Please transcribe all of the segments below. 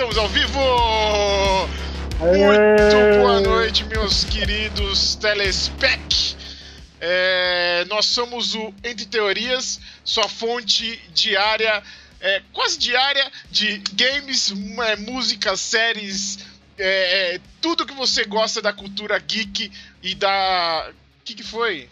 estamos ao vivo! Muito boa noite, meus queridos telespec. É, nós somos o Entre Teorias, sua fonte diária, é, quase diária, de games, é, músicas, séries, é, é, tudo que você gosta da cultura geek e da. O que, que foi?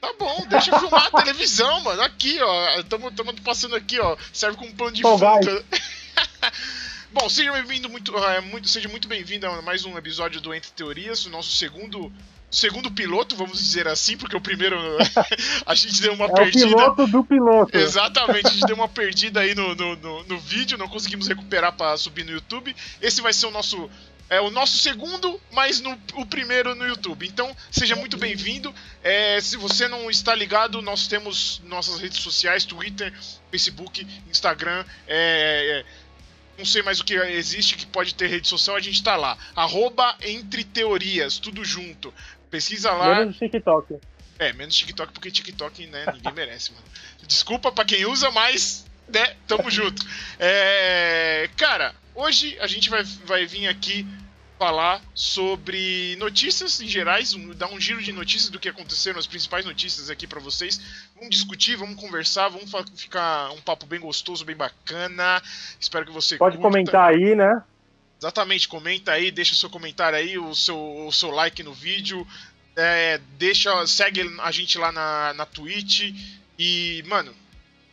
Tá bom, deixa eu filmar a televisão, mano. Aqui, ó. Estamos passando aqui, ó. Serve como plano de fundo. bom, seja bem-vindo, muito, uh, muito, seja muito bem-vindo a mais um episódio do Entre Teorias, o nosso segundo segundo piloto, vamos dizer assim, porque o primeiro a gente deu uma é perdida. O piloto do piloto. Exatamente, a gente deu uma perdida aí no, no, no, no vídeo, não conseguimos recuperar para subir no YouTube. Esse vai ser o nosso é o nosso segundo, mas no, o primeiro no YouTube. Então, seja muito bem-vindo. É, se você não está ligado, nós temos nossas redes sociais: Twitter, Facebook, Instagram. É, é, não sei mais o que existe que pode ter rede social, a gente está lá. Arroba Entre Teorias, tudo junto. Pesquisa lá. Menos TikTok. É, menos TikTok, porque TikTok, né, ninguém merece, mano. Desculpa pra quem usa, mas, né, tamo junto. É, cara, Hoje a gente vai, vai vir aqui falar sobre notícias em gerais, um, dar um giro de notícias do que aconteceram, as principais notícias aqui para vocês. Vamos discutir, vamos conversar, vamos ficar um papo bem gostoso, bem bacana. Espero que você pode curta. comentar aí, né? Exatamente, comenta aí, deixa seu comentário aí, o seu, o seu like no vídeo, é, deixa, segue a gente lá na, na Twitch e, mano,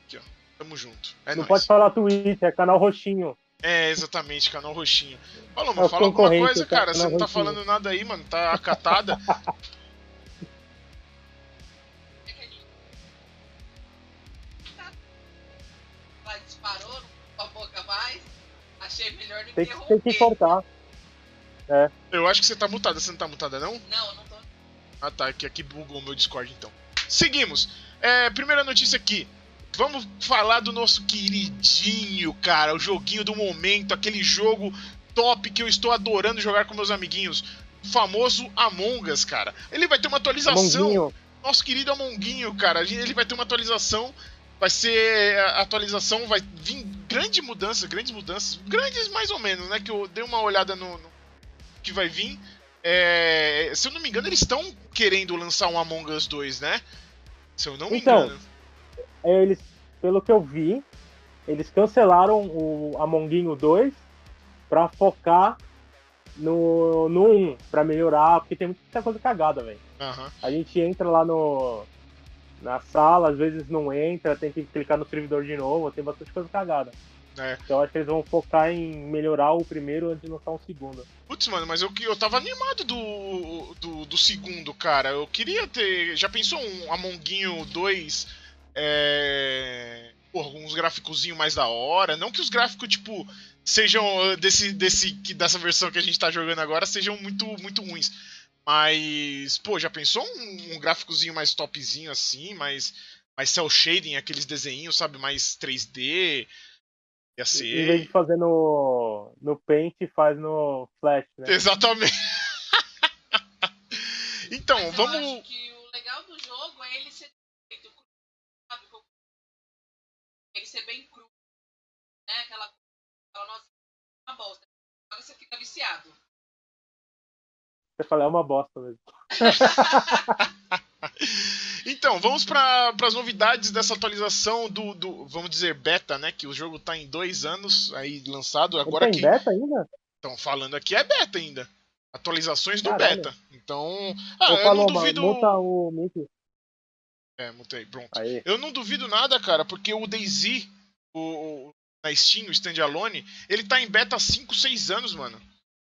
aqui ó, tamo junto. É Não nóis. pode falar Twitch, é canal roxinho. É, exatamente, canal roxinho. Fala, mano, é fala alguma coisa, cara. Você não tá falando nada aí, mano. Tá acatada. disparou, com a boca mais. Achei melhor do tem, que Tem que cortar. É. Eu acho que você tá mutada. Você não tá mutada, não? Não, não tô. Ah, tá. Aqui, aqui bugou o meu Discord, então. Seguimos. É, primeira notícia aqui. Vamos falar do nosso queridinho, cara, o joguinho do momento, aquele jogo top que eu estou adorando jogar com meus amiguinhos. O famoso Among Us, cara. Ele vai ter uma atualização. Amonguinho. Nosso querido Amonguinho, cara. Ele vai ter uma atualização. Vai ser. A atualização vai vir grande mudança, grandes mudanças. Grandes mais ou menos, né? Que eu dei uma olhada no, no que vai vir. É, se eu não me engano, eles estão querendo lançar um Among Us 2, né? Se eu não me então, engano eles, pelo que eu vi, eles cancelaram o Amonguinho 2 pra focar no, no 1, pra melhorar, porque tem muita coisa cagada, velho. Uhum. A gente entra lá no na sala, às vezes não entra, tem que clicar no servidor de novo, tem bastante coisa cagada. É. Então acho que eles vão focar em melhorar o primeiro antes de lançar um segundo. Putz, mano, mas eu, eu tava animado do, do, do segundo, cara. Eu queria ter. Já pensou um Amonguinho 2 é, alguns gráficozinho mais da hora. Não que os gráficos, tipo, sejam uh, desse, desse, dessa versão que a gente tá jogando agora, sejam muito, muito ruins. Mas, pô, já pensou um, um gráficozinho mais topzinho assim, mais, mais cel shading, aqueles desenhos, sabe, mais 3D? Ia ser. Em vez de fazer no, no Paint, faz no Flash, né? Exatamente. então, Mas vamos. Viciado. Você fala, é uma bosta mesmo. então, vamos para as novidades dessa atualização do, do, vamos dizer, beta, né? Que o jogo está em dois anos aí lançado. Agora tem que... beta ainda? Estão falando aqui é beta ainda. Atualizações do Caralho. beta. Então. Ah, eu, eu não duvido. o Mickey. É, mutei, pronto. Aí. Eu não duvido nada, cara, porque o DayZ, o, o, na Steam, o Standalone, ele tá em beta há 5, 6 anos, mano.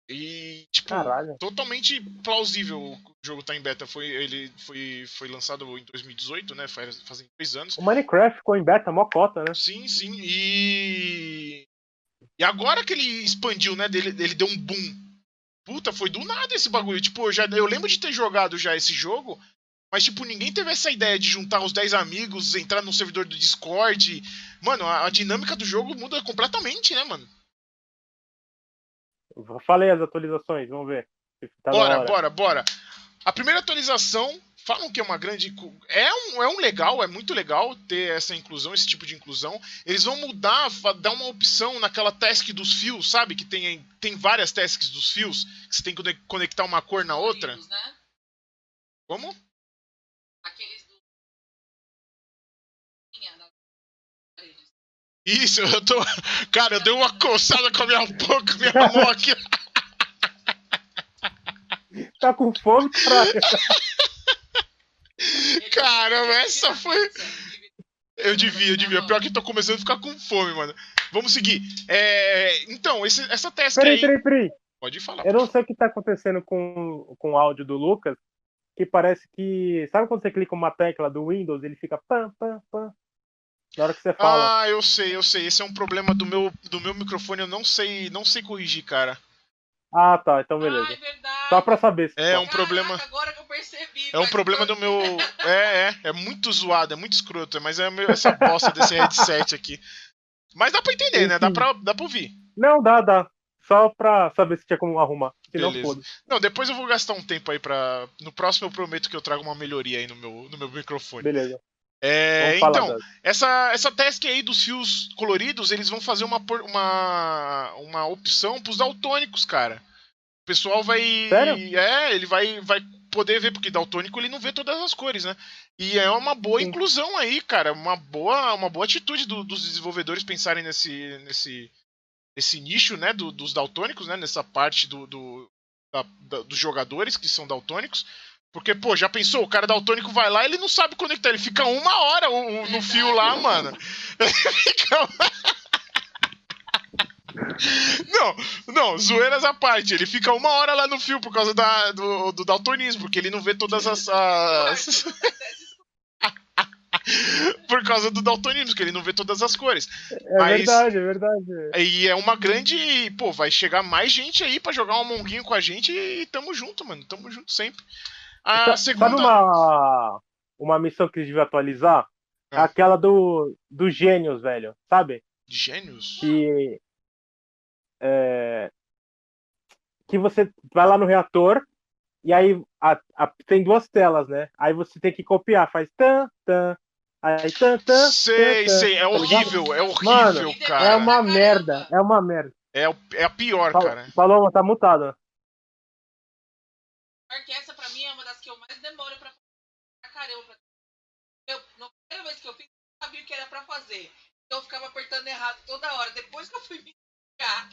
E, tipo, Caralho. totalmente plausível o jogo tá em beta. Foi, ele foi, foi lançado em 2018, né? Faz, fazem dois anos. O Minecraft ficou em beta, mó cota, né? Sim, sim. E. E agora que ele expandiu, né? Ele, ele deu um boom. Puta, foi do nada esse bagulho. Tipo, eu, já, eu lembro de ter jogado já esse jogo mas, tipo, ninguém teve essa ideia de juntar os 10 amigos, entrar no servidor do Discord. Mano, a, a dinâmica do jogo muda completamente, né, mano? Falei as atualizações, vamos ver. Tá bora, bora, bora. A primeira atualização falam que é uma grande. É um, é um legal, é muito legal ter essa inclusão, esse tipo de inclusão. Eles vão mudar, dar uma opção naquela task dos fios, sabe? Que tem, tem várias tasks dos fios, que você tem que conectar uma cor na outra. Né? Como? Isso, eu tô. Cara, eu dei uma coçada com a minha boca, minha mão aqui. Tá com fome, caralho? Caramba, essa foi. Eu devia, eu devia. Pior que tô começando a ficar com fome, mano. Vamos seguir. É... Então, esse, essa peraí, aí. Peraí, peraí, Pode falar. Eu não sei o que tá acontecendo com, com o áudio do Lucas, que parece que. Sabe quando você clica uma tecla do Windows, ele fica pam, pam, pam. Na hora que você fala. Ah, eu sei, eu sei. Esse é um problema do meu, do meu microfone, eu não sei, não sei corrigir, cara. Ah, tá, então beleza. Ah, é Só pra saber. É um problema. Agora que eu percebi. É um problema do meu. É, é, é muito zoado, é muito escroto, mas é essa bosta desse headset aqui. Mas dá pra entender, né? Dá pra, dá pra ouvir. Não, dá, dá. Só pra saber se tinha como arrumar. Se não, foda. Não, depois eu vou gastar um tempo aí pra. No próximo eu prometo que eu trago uma melhoria aí no meu, no meu microfone. Beleza. É, então, essa, essa task aí dos fios coloridos, eles vão fazer uma, uma, uma opção pros daltônicos, cara. O pessoal vai. Sério? É, ele vai, vai poder ver, porque daltônico ele não vê todas as cores, né? E é uma boa Sim. inclusão aí, cara. Uma boa, uma boa atitude do, dos desenvolvedores pensarem nesse, nesse, nesse nicho, né? Do, dos daltônicos, né? Nessa parte do, do da, da, dos jogadores que são daltônicos. Porque, pô, já pensou? O cara daltônico vai lá ele não sabe conectar. Ele fica uma hora no fio lá, mano. Ele fica. Não, não, zoeiras à parte. Ele fica uma hora lá no fio por causa da, do, do daltonismo, porque ele não vê todas as. as... por causa do daltonismo, que ele não vê todas as cores. É Mas, verdade, é verdade. E é uma grande. Pô, vai chegar mais gente aí para jogar um monguinho com a gente e tamo junto, mano. Tamo junto sempre. A segunda... Sabe uma, uma missão que eles deviam atualizar? Ah. Aquela do, do Gênios, velho. Sabe? De Gênios? Que. É, que você vai lá no reator e aí a, a, tem duas telas, né? Aí você tem que copiar, faz tan, tan, aí tan, tan. Sei, tan, sei, é tá horrível, é horrível, Mano, cara. É uma merda, é uma merda. É, é a pior, Fal cara. Paloma, tá mutada. Porque essa pra mim é uma das que eu mais demoro pra pra caramba. Eu, na primeira vez que eu fiz, eu sabia o que era pra fazer. Então eu ficava apertando errado toda hora. Depois que eu fui me ligar,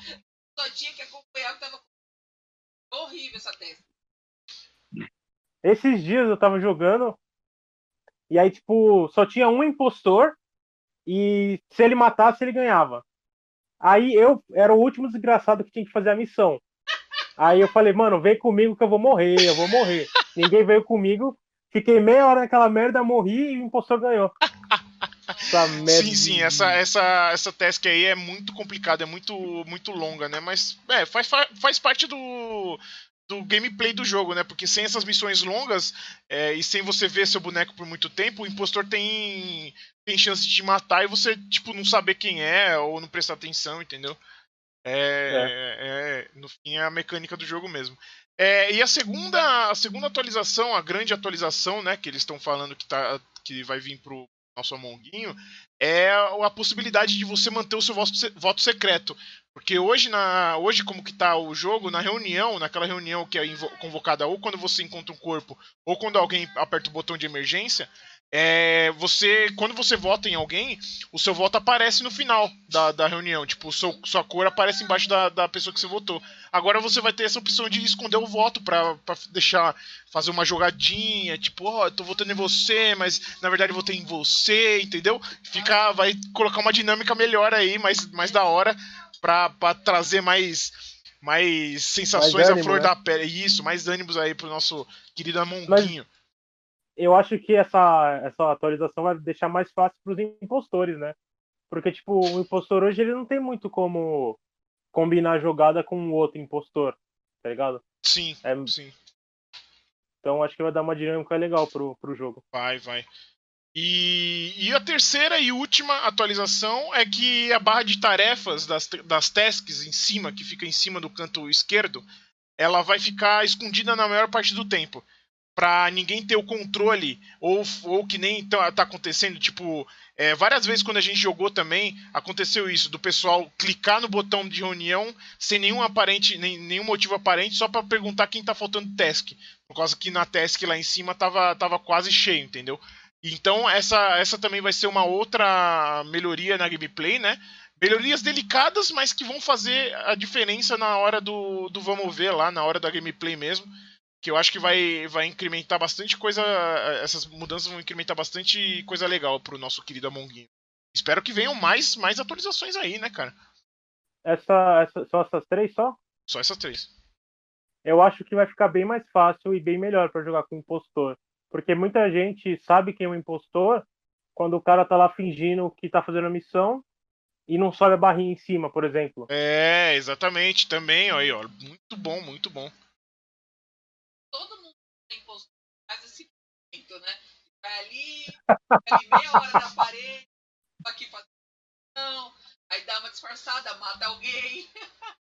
só tinha que acompanhar o que tava horrível essa testa. Esses dias eu tava jogando e aí, tipo, só tinha um impostor e se ele matasse, ele ganhava. Aí eu era o último desgraçado que tinha que fazer a missão. Aí eu falei, mano, vem comigo que eu vou morrer, eu vou morrer. Ninguém veio comigo, fiquei meia hora naquela merda, morri e o impostor ganhou. Essa merda. Sim, sim, essa, essa, essa task aí é muito complicada, é muito, muito longa, né? Mas é, faz, faz parte do, do gameplay do jogo, né? Porque sem essas missões longas é, e sem você ver seu boneco por muito tempo, o impostor tem, tem chance de te matar e você, tipo, não saber quem é ou não prestar atenção, entendeu? É, é. é, no fim é a mecânica do jogo mesmo. É, e a segunda, a segunda atualização, a grande atualização, né, que eles estão falando que, tá, que vai vir pro nosso Amonguinho, é a possibilidade de você manter o seu voto, secreto. Porque hoje, na, hoje, como que tá o jogo, na reunião, naquela reunião que é convocada ou quando você encontra um corpo, ou quando alguém aperta o botão de emergência, é, você quando você vota em alguém, o seu voto aparece no final da, da reunião. Tipo, seu, sua cor aparece embaixo da, da pessoa que você votou. Agora você vai ter essa opção de esconder o voto pra, pra deixar. fazer uma jogadinha, tipo, ó, oh, eu tô votando em você, mas na verdade eu votei em você, entendeu? Fica, vai colocar uma dinâmica melhor aí, mais, mais da hora, pra, pra trazer mais. Mais sensações mais ânimo, à flor né? da pele. Isso, mais ânimos aí pro nosso querido Amonquinho. Eu acho que essa, essa atualização vai deixar mais fácil para os impostores, né? Porque, tipo, o impostor hoje ele não tem muito como combinar a jogada com o outro impostor, tá ligado? Sim, é... sim. Então acho que vai dar uma dinâmica legal pro, pro jogo. Vai, vai. E, e a terceira e última atualização é que a barra de tarefas das, das tasks em cima, que fica em cima do canto esquerdo, ela vai ficar escondida na maior parte do tempo. Pra ninguém ter o controle, ou, ou que nem tá, tá acontecendo, tipo, é, várias vezes quando a gente jogou também, aconteceu isso, do pessoal clicar no botão de reunião sem nenhum aparente, nem, nenhum motivo aparente, só para perguntar quem tá faltando task. Por causa que na task lá em cima tava, tava quase cheio, entendeu? Então essa, essa também vai ser uma outra melhoria na gameplay, né? Melhorias delicadas, mas que vão fazer a diferença na hora do, do vamos ver lá, na hora da gameplay mesmo que eu acho que vai, vai incrementar bastante coisa. Essas mudanças vão incrementar bastante coisa legal pro nosso querido Amonguinho. Espero que venham mais, mais atualizações aí, né, cara? Essa, essa, só essas três só? Só essas três. Eu acho que vai ficar bem mais fácil e bem melhor para jogar com o impostor. Porque muita gente sabe quem é o impostor quando o cara tá lá fingindo que tá fazendo a missão e não sobe a barrinha em cima, por exemplo. É, exatamente, também, ó, aí, ó. Muito bom, muito bom todo mundo tem postura, faz esse momento, né? Vai ali, ali meia hora na parede, aqui fazendo não, aí dá uma disfarçada, mata alguém.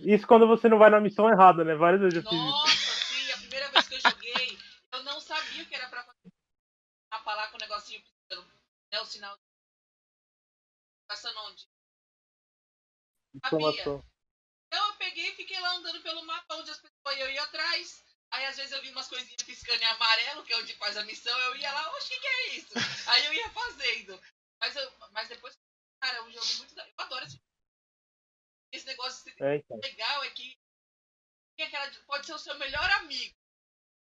Isso quando você não vai na missão errada, né? Várias vezes eu fiz Nossa, sim, a primeira vez que eu joguei, eu não sabia o que era pra fazer. A falar com o negocinho, né? O sinal de. Passando onde? Sabia. Então eu peguei e fiquei lá andando pelo mapa onde as pessoas eu ia atrás. Aí às vezes eu vi umas coisinhas piscando em amarelo, que é onde faz a missão, eu ia lá, oxe, o que, é isso? Aí eu ia fazendo. Mas, eu, mas depois, cara, é um jogo muito. Eu adoro esse Esse negócio é, então. legal é que aquela, pode ser o seu melhor amigo.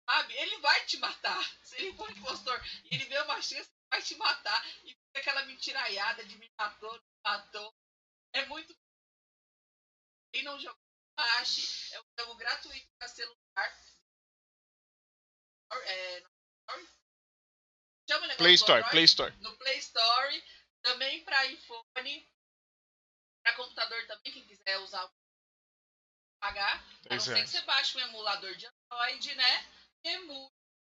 Sabe? Ele vai te matar. Se ele for impostor e ele vê uma chance, vai te matar. E fica aquela mentiraiada de me matou, me matou. É muito quem não jogou, baixe. É um jogo gratuito para celular. É, chama o Play Store, Android, Play Store. No Play Store. Também para iPhone. Para computador também, quem quiser usar pagar. A não ser que você baixe um emulador de Android, né? E emule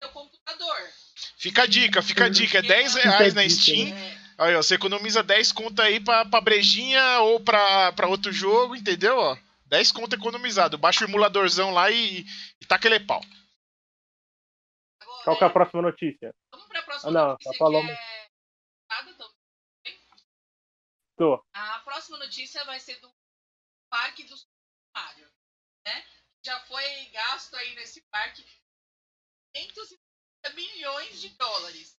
seu computador. Fica a dica, fica a dica. É 10 reais na Steam. É. Aí, ó, você economiza 10 conto aí pra, pra brejinha ou pra, pra outro jogo, entendeu? Ó, 10 conto economizado. Baixa o emuladorzão lá e, e taca ele pau. Qual que é a próxima notícia? Vamos pra próxima ah, não, notícia. Falamos... É... Tô. A próxima notícia vai ser do Parque do Mario, né? Já foi gasto aí nesse parque 550 milhões de dólares.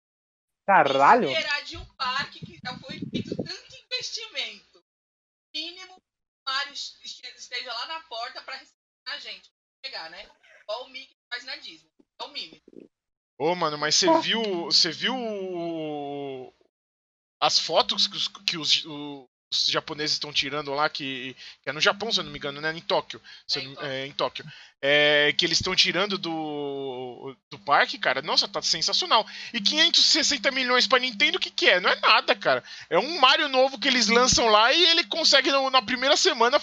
Caralho! Isso de um parque que já foi feito tanto investimento. Mínimo, o Mario esteja lá na porta para receber a gente. Chegar, né? Igual o Mickey faz na Disney. É o Mimi. Ô, mano, mas você viu. Você viu as fotos que os, que os, os japoneses estão tirando lá, que, que, é no Japão, se eu não me engano, né? Em Tóquio. É, em Tóquio. É, em Tóquio. É, que eles estão tirando do, do parque, cara. Nossa, tá sensacional. E 560 milhões pra Nintendo, o que, que é? Não é nada, cara. É um Mario novo que eles lançam lá e ele consegue na primeira semana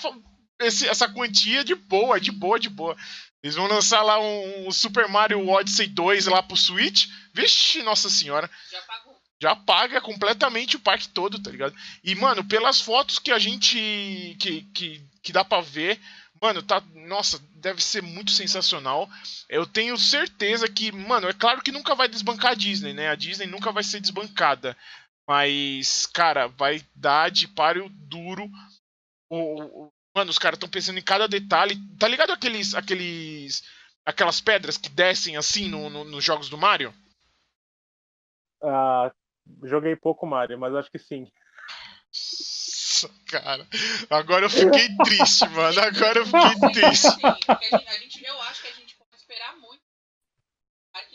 esse, essa quantia de boa, de boa, de boa. Eles vão lançar lá um, um Super Mario Odyssey 2 lá pro Switch. Vixe, nossa senhora. Já pagou já paga completamente o parque todo, tá ligado? E, mano, pelas fotos que a gente. que, que, que dá pra ver, mano, tá. Nossa, deve ser muito sensacional. Eu tenho certeza que, mano, é claro que nunca vai desbancar a Disney, né? A Disney nunca vai ser desbancada. Mas, cara, vai dar de páreo duro. O, o mano, os caras estão pensando em cada detalhe. Tá ligado aqueles. aqueles aquelas pedras que descem assim no, no, nos jogos do Mario? Ah, Joguei pouco Mario, mas acho que sim. Nossa, cara. Agora eu fiquei triste, mano. Agora eu fiquei triste. A, gente, eu acho que a gente pode esperar muito.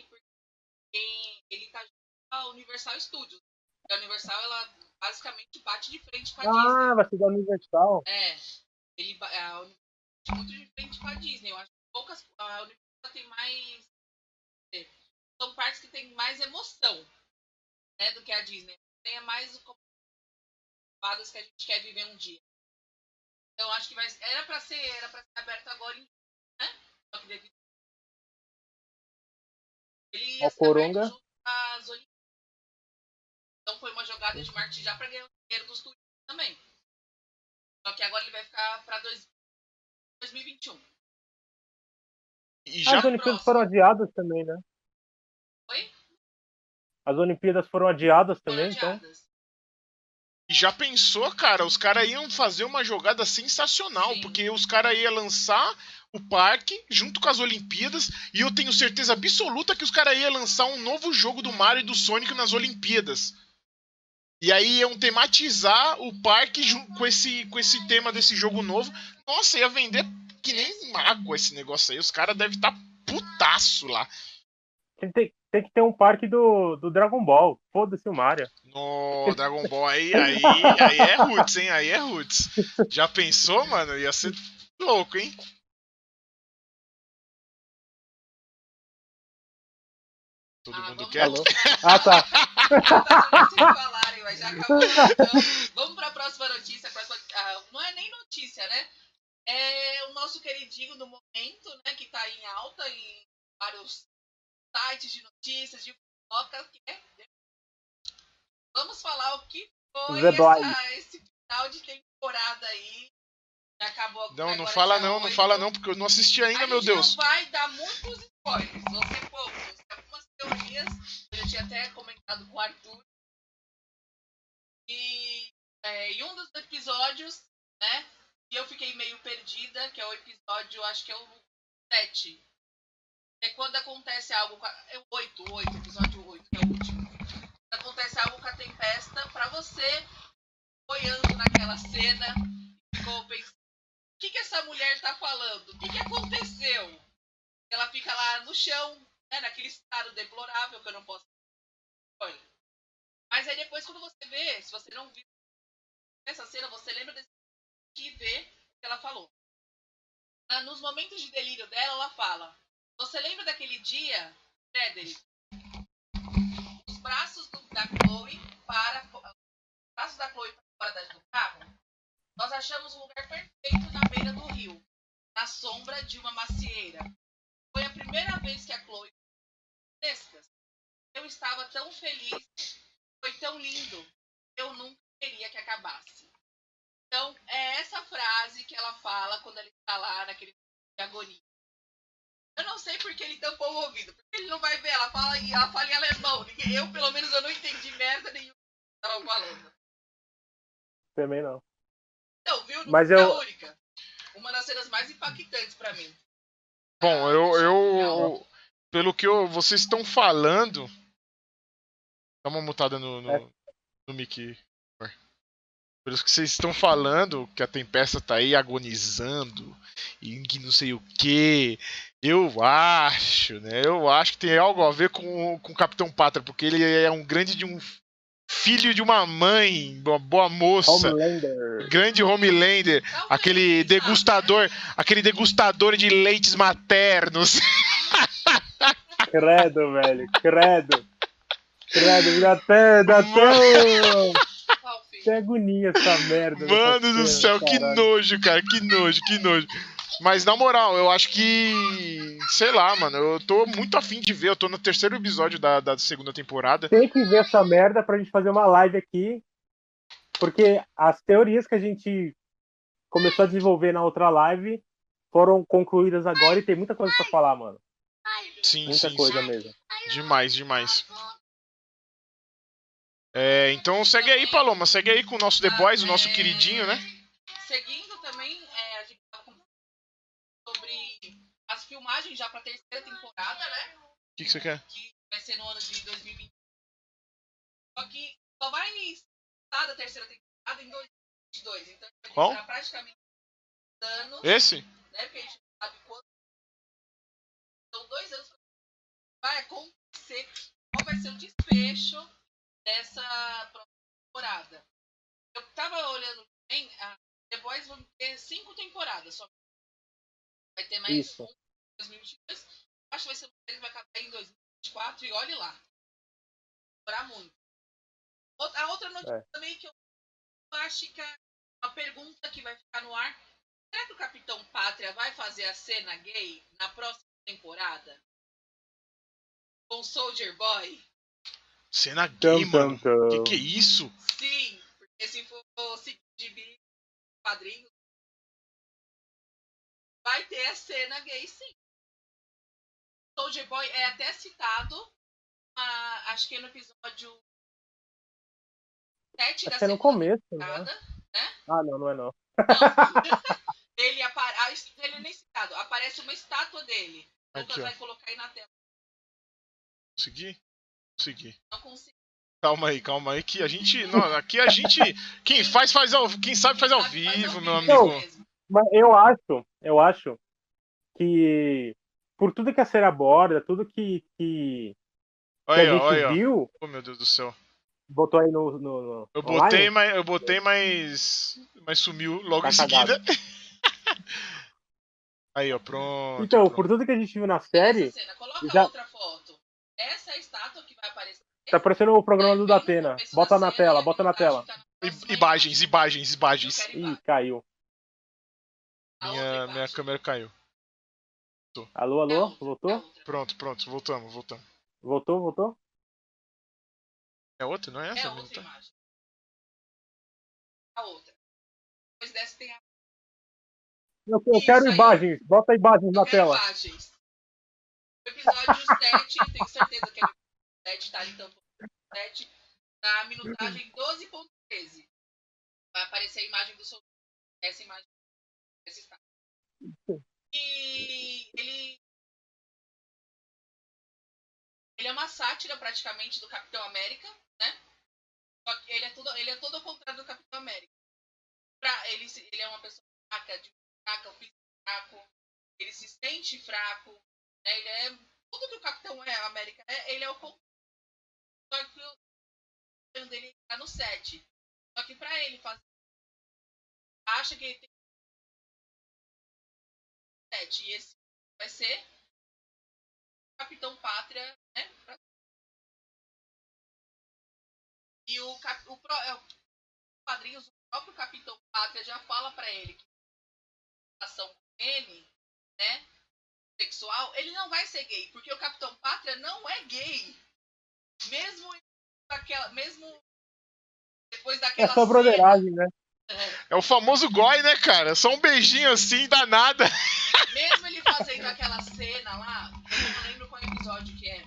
Porque ele tá a Universal Studios. A Universal, ela basicamente bate de frente com a ah, Disney. Ah, vai ser da Universal? É. Ele, a Universal muito de frente com a Disney. Eu acho que poucas. A Universal tem mais. É, são partes que tem mais emoção né, do que a Disney. Tenha mais fadas que a gente quer viver um dia. Então acho que vai era para ser era para ser aberto agora, né? Só que devido ele ia Olimpíadas. Então foi uma jogada de marketing já para ganhar o dinheiro dos turistas também. Só que agora ele vai ficar para 2021. E, e já, As Olimpíadas foram adiadas também, né? Oi? As Olimpíadas foram adiadas também, então. adiadas. e já pensou, cara, os caras iam fazer uma jogada sensacional, Sim. porque os caras iam lançar o parque junto com as Olimpíadas, e eu tenho certeza absoluta que os caras iam lançar um novo jogo do Mario e do Sonic nas Olimpíadas. E aí iam tematizar o parque com esse, com esse tema desse jogo novo. Nossa, ia vender que nem água esse negócio aí. Os caras devem estar putaço lá. Tem, tem- tem que ter um parque do, do Dragon Ball. Foda-se o Mario. No Dragon Ball aí, aí, aí é roots, hein? Aí é roots. Já pensou, mano? Ia ser louco, hein? Todo Ah, mundo quer? Alô? Ah, tá. Mas já acabou. Então, vamos para a próxima notícia. a próxima- ah, não é nem notícia, né? É o nosso queridinho do momento, né? Que tá em alta em vários sites de notícias, de fofocas, que é. Vamos falar o que foi essa- esse final de temporada aí. Acabou Não, não fala não, não 8. fala não, porque eu não assisti ainda, a meu gente Deus. não vai dar muitos spoilers, vão ser poucos. Algumas teorias, eu já tinha até comentado com o Arthur. E é, em um dos episódios, né, que eu fiquei meio perdida, que é o episódio, acho que é o 7. É quando acontece algo com a, É o 8, o 8, episódio 8, que é o último. Acontece algo com a tempesta, pra você, boiando naquela cena, ficou pensando o que, que essa mulher tá falando? O que, que aconteceu? Ela fica lá no chão, né, naquele estado deplorável que eu não posso. Olha. Mas aí depois, quando você vê, se você não viu essa cena, você lembra desse que vê o que ela falou. Na- Nos momentos de delírio dela, ela fala: Você lembra daquele dia, Frederick? Os braços do- da Chloe para. Os braços da Chloe para fora do carro nós achamos um lugar perfeito na beira do rio, na sombra de uma macieira. Foi a primeira vez que a Chloe. Eu estava tão feliz, foi tão lindo. Eu nunca queria que acabasse. Então, é essa frase que ela fala quando ela está lá naquele de agonia. Eu não sei porque ele tampou o ouvido, porque ele não vai ver, ela fala, em- ela fala em alemão. Eu, pelo menos, eu não entendi merda nenhuma que ela estava falando. Também não. Não, viu? Mas eu- única. Uma das cenas mais impactantes pra mim. Bom, eu, eu pelo que eu- vocês estão falando, dá uma mutada no, no, É. no mic. Pelo que vocês estão falando, que a tempesta tá aí agonizando e que não sei o que, eu acho, né? Eu acho que tem algo a ver com, com o Capitão Pátria, porque ele é um grande de um filho de uma mãe, uma boa moça, Homelander. grande Homelander, aquele degustador, aquele degustador de leites maternos. Credo, velho. Credo. Me dá até. Dá até. né? Até agonia essa merda. Mano dessa do céu, que caralho. nojo, cara, que nojo, que nojo. Mas na moral, eu acho que. Sei lá, mano, eu tô muito afim de ver. Eu tô no terceiro episódio da, da segunda temporada. Tem que ver essa merda pra gente fazer uma live aqui. Porque as teorias que a gente começou a desenvolver na outra live foram concluídas agora e tem muita coisa pra falar, mano. Sim, Muita sim, coisa sim. mesmo. Demais, demais. É, então segue aí, Paloma. Segue aí com o nosso The Boys, o nosso É, queridinho, né? Seguindo também, é, a gente tava sobre as filmagens já pra terceira temporada, né? O que, que você quer? Que vai ser no ano de 2020. Só que só vai iniciar a terceira temporada em 2022. Então a gente Qual? vai demorar praticamente anos, Esse? né? Porque a gente não sabe quanto. São dois anos vai acontecer. Qual vai ser o desfecho dessa temporada? Eu tava olhando bem, a The Boys vão ter cinco temporadas só. Vai ter mais Isso. um em 2022. Acho que vai ser ele vai acabar em 2024 e olhe lá. Vai demorar muito. A outra notícia É. também que eu acho que é uma pergunta que vai ficar no ar. Será que o Capitão Pátria vai fazer a cena gay na próxima temporada? Com Soldier Boy? Cena gay, Tum, mano. tum, tum. Que que é isso? Sim, porque se for seguir de bi- quadrinho, vai ter a cena gay sim. Soldier Boy é até citado, ah, acho que é no episódio 7 da Acho que é no segunda começo, né? temporada. Ah, não, não é não. Não. ele, apare... ah, ele é nem citado. Aparece uma estátua dele. Lucas Aqui, ó. vai colocar aí na tela. Consegui? Consegui. Não consigo. Calma aí, calma aí, que a gente. Não, aqui a gente. Quem faz, faz ao Quem sabe faz ao Sabe, faz vivo, ao meu vivo amigo. mesmo. Mas eu acho, eu acho que por tudo que a série aborda, tudo que, que, que Olha aí, a gente olha viu, Oh, meu Deus do céu. botou aí no. no, no Eu online, botei, mas eu botei, mas. Mas sumiu logo Tá em seguida. aí, ó, pronto. Então, pronto. por tudo que a gente viu na série, cena. Coloca já- outra foto. Essa é a estátua que vai aparecer. tá aparecendo o programa do Datena. Bota na tela, bota na tela. tá Imagens, imagens, imagens. Ih, caiu. Minha, minha câmera caiu. Alô, É alô? é Voltou? Pronto, pronto, voltamos, voltamos. Voltou, voltou? É outra, não é É essa? a Não outra tá? imagem. A outra. Depois dessa tem a Eu, eu quero imagens, bota imagens na Eu tela. imagens. Episódio 7, tenho certeza que é o episódio 7, tá? Então, 7, na minutagem 12.13. Vai aparecer a imagem do soldado. Essa imagem. Essa está. E ele. Ele é uma sátira praticamente do Capitão América, né? Só que ele é todo, ele é todo ao contrário do Capitão América. Pra, ele, ele é uma pessoa fraca, de fraca, físico fraco, ele se sente fraco, né? Ele é tudo que o Capitão é, América é, ele é o. Só que o dele tá no 7. Só que pra ele fazer acha que ele tem 7 e esse vai ser Capitão Pátria, né? pra- E o, cap, o, pro, é, o quadrinhos, o próprio Capitão Pátria já fala pra ele que a relação com ele, né? Sexual, ele não vai ser gay, porque o Capitão Pátria não é gay. Mesmo daquela, mesmo depois É daquela só cena, broderagem, né? É o famoso goi, né, cara? Só um beijinho assim, danada. mesmo ele fazendo aquela cena lá, eu não lembro qual episódio que é,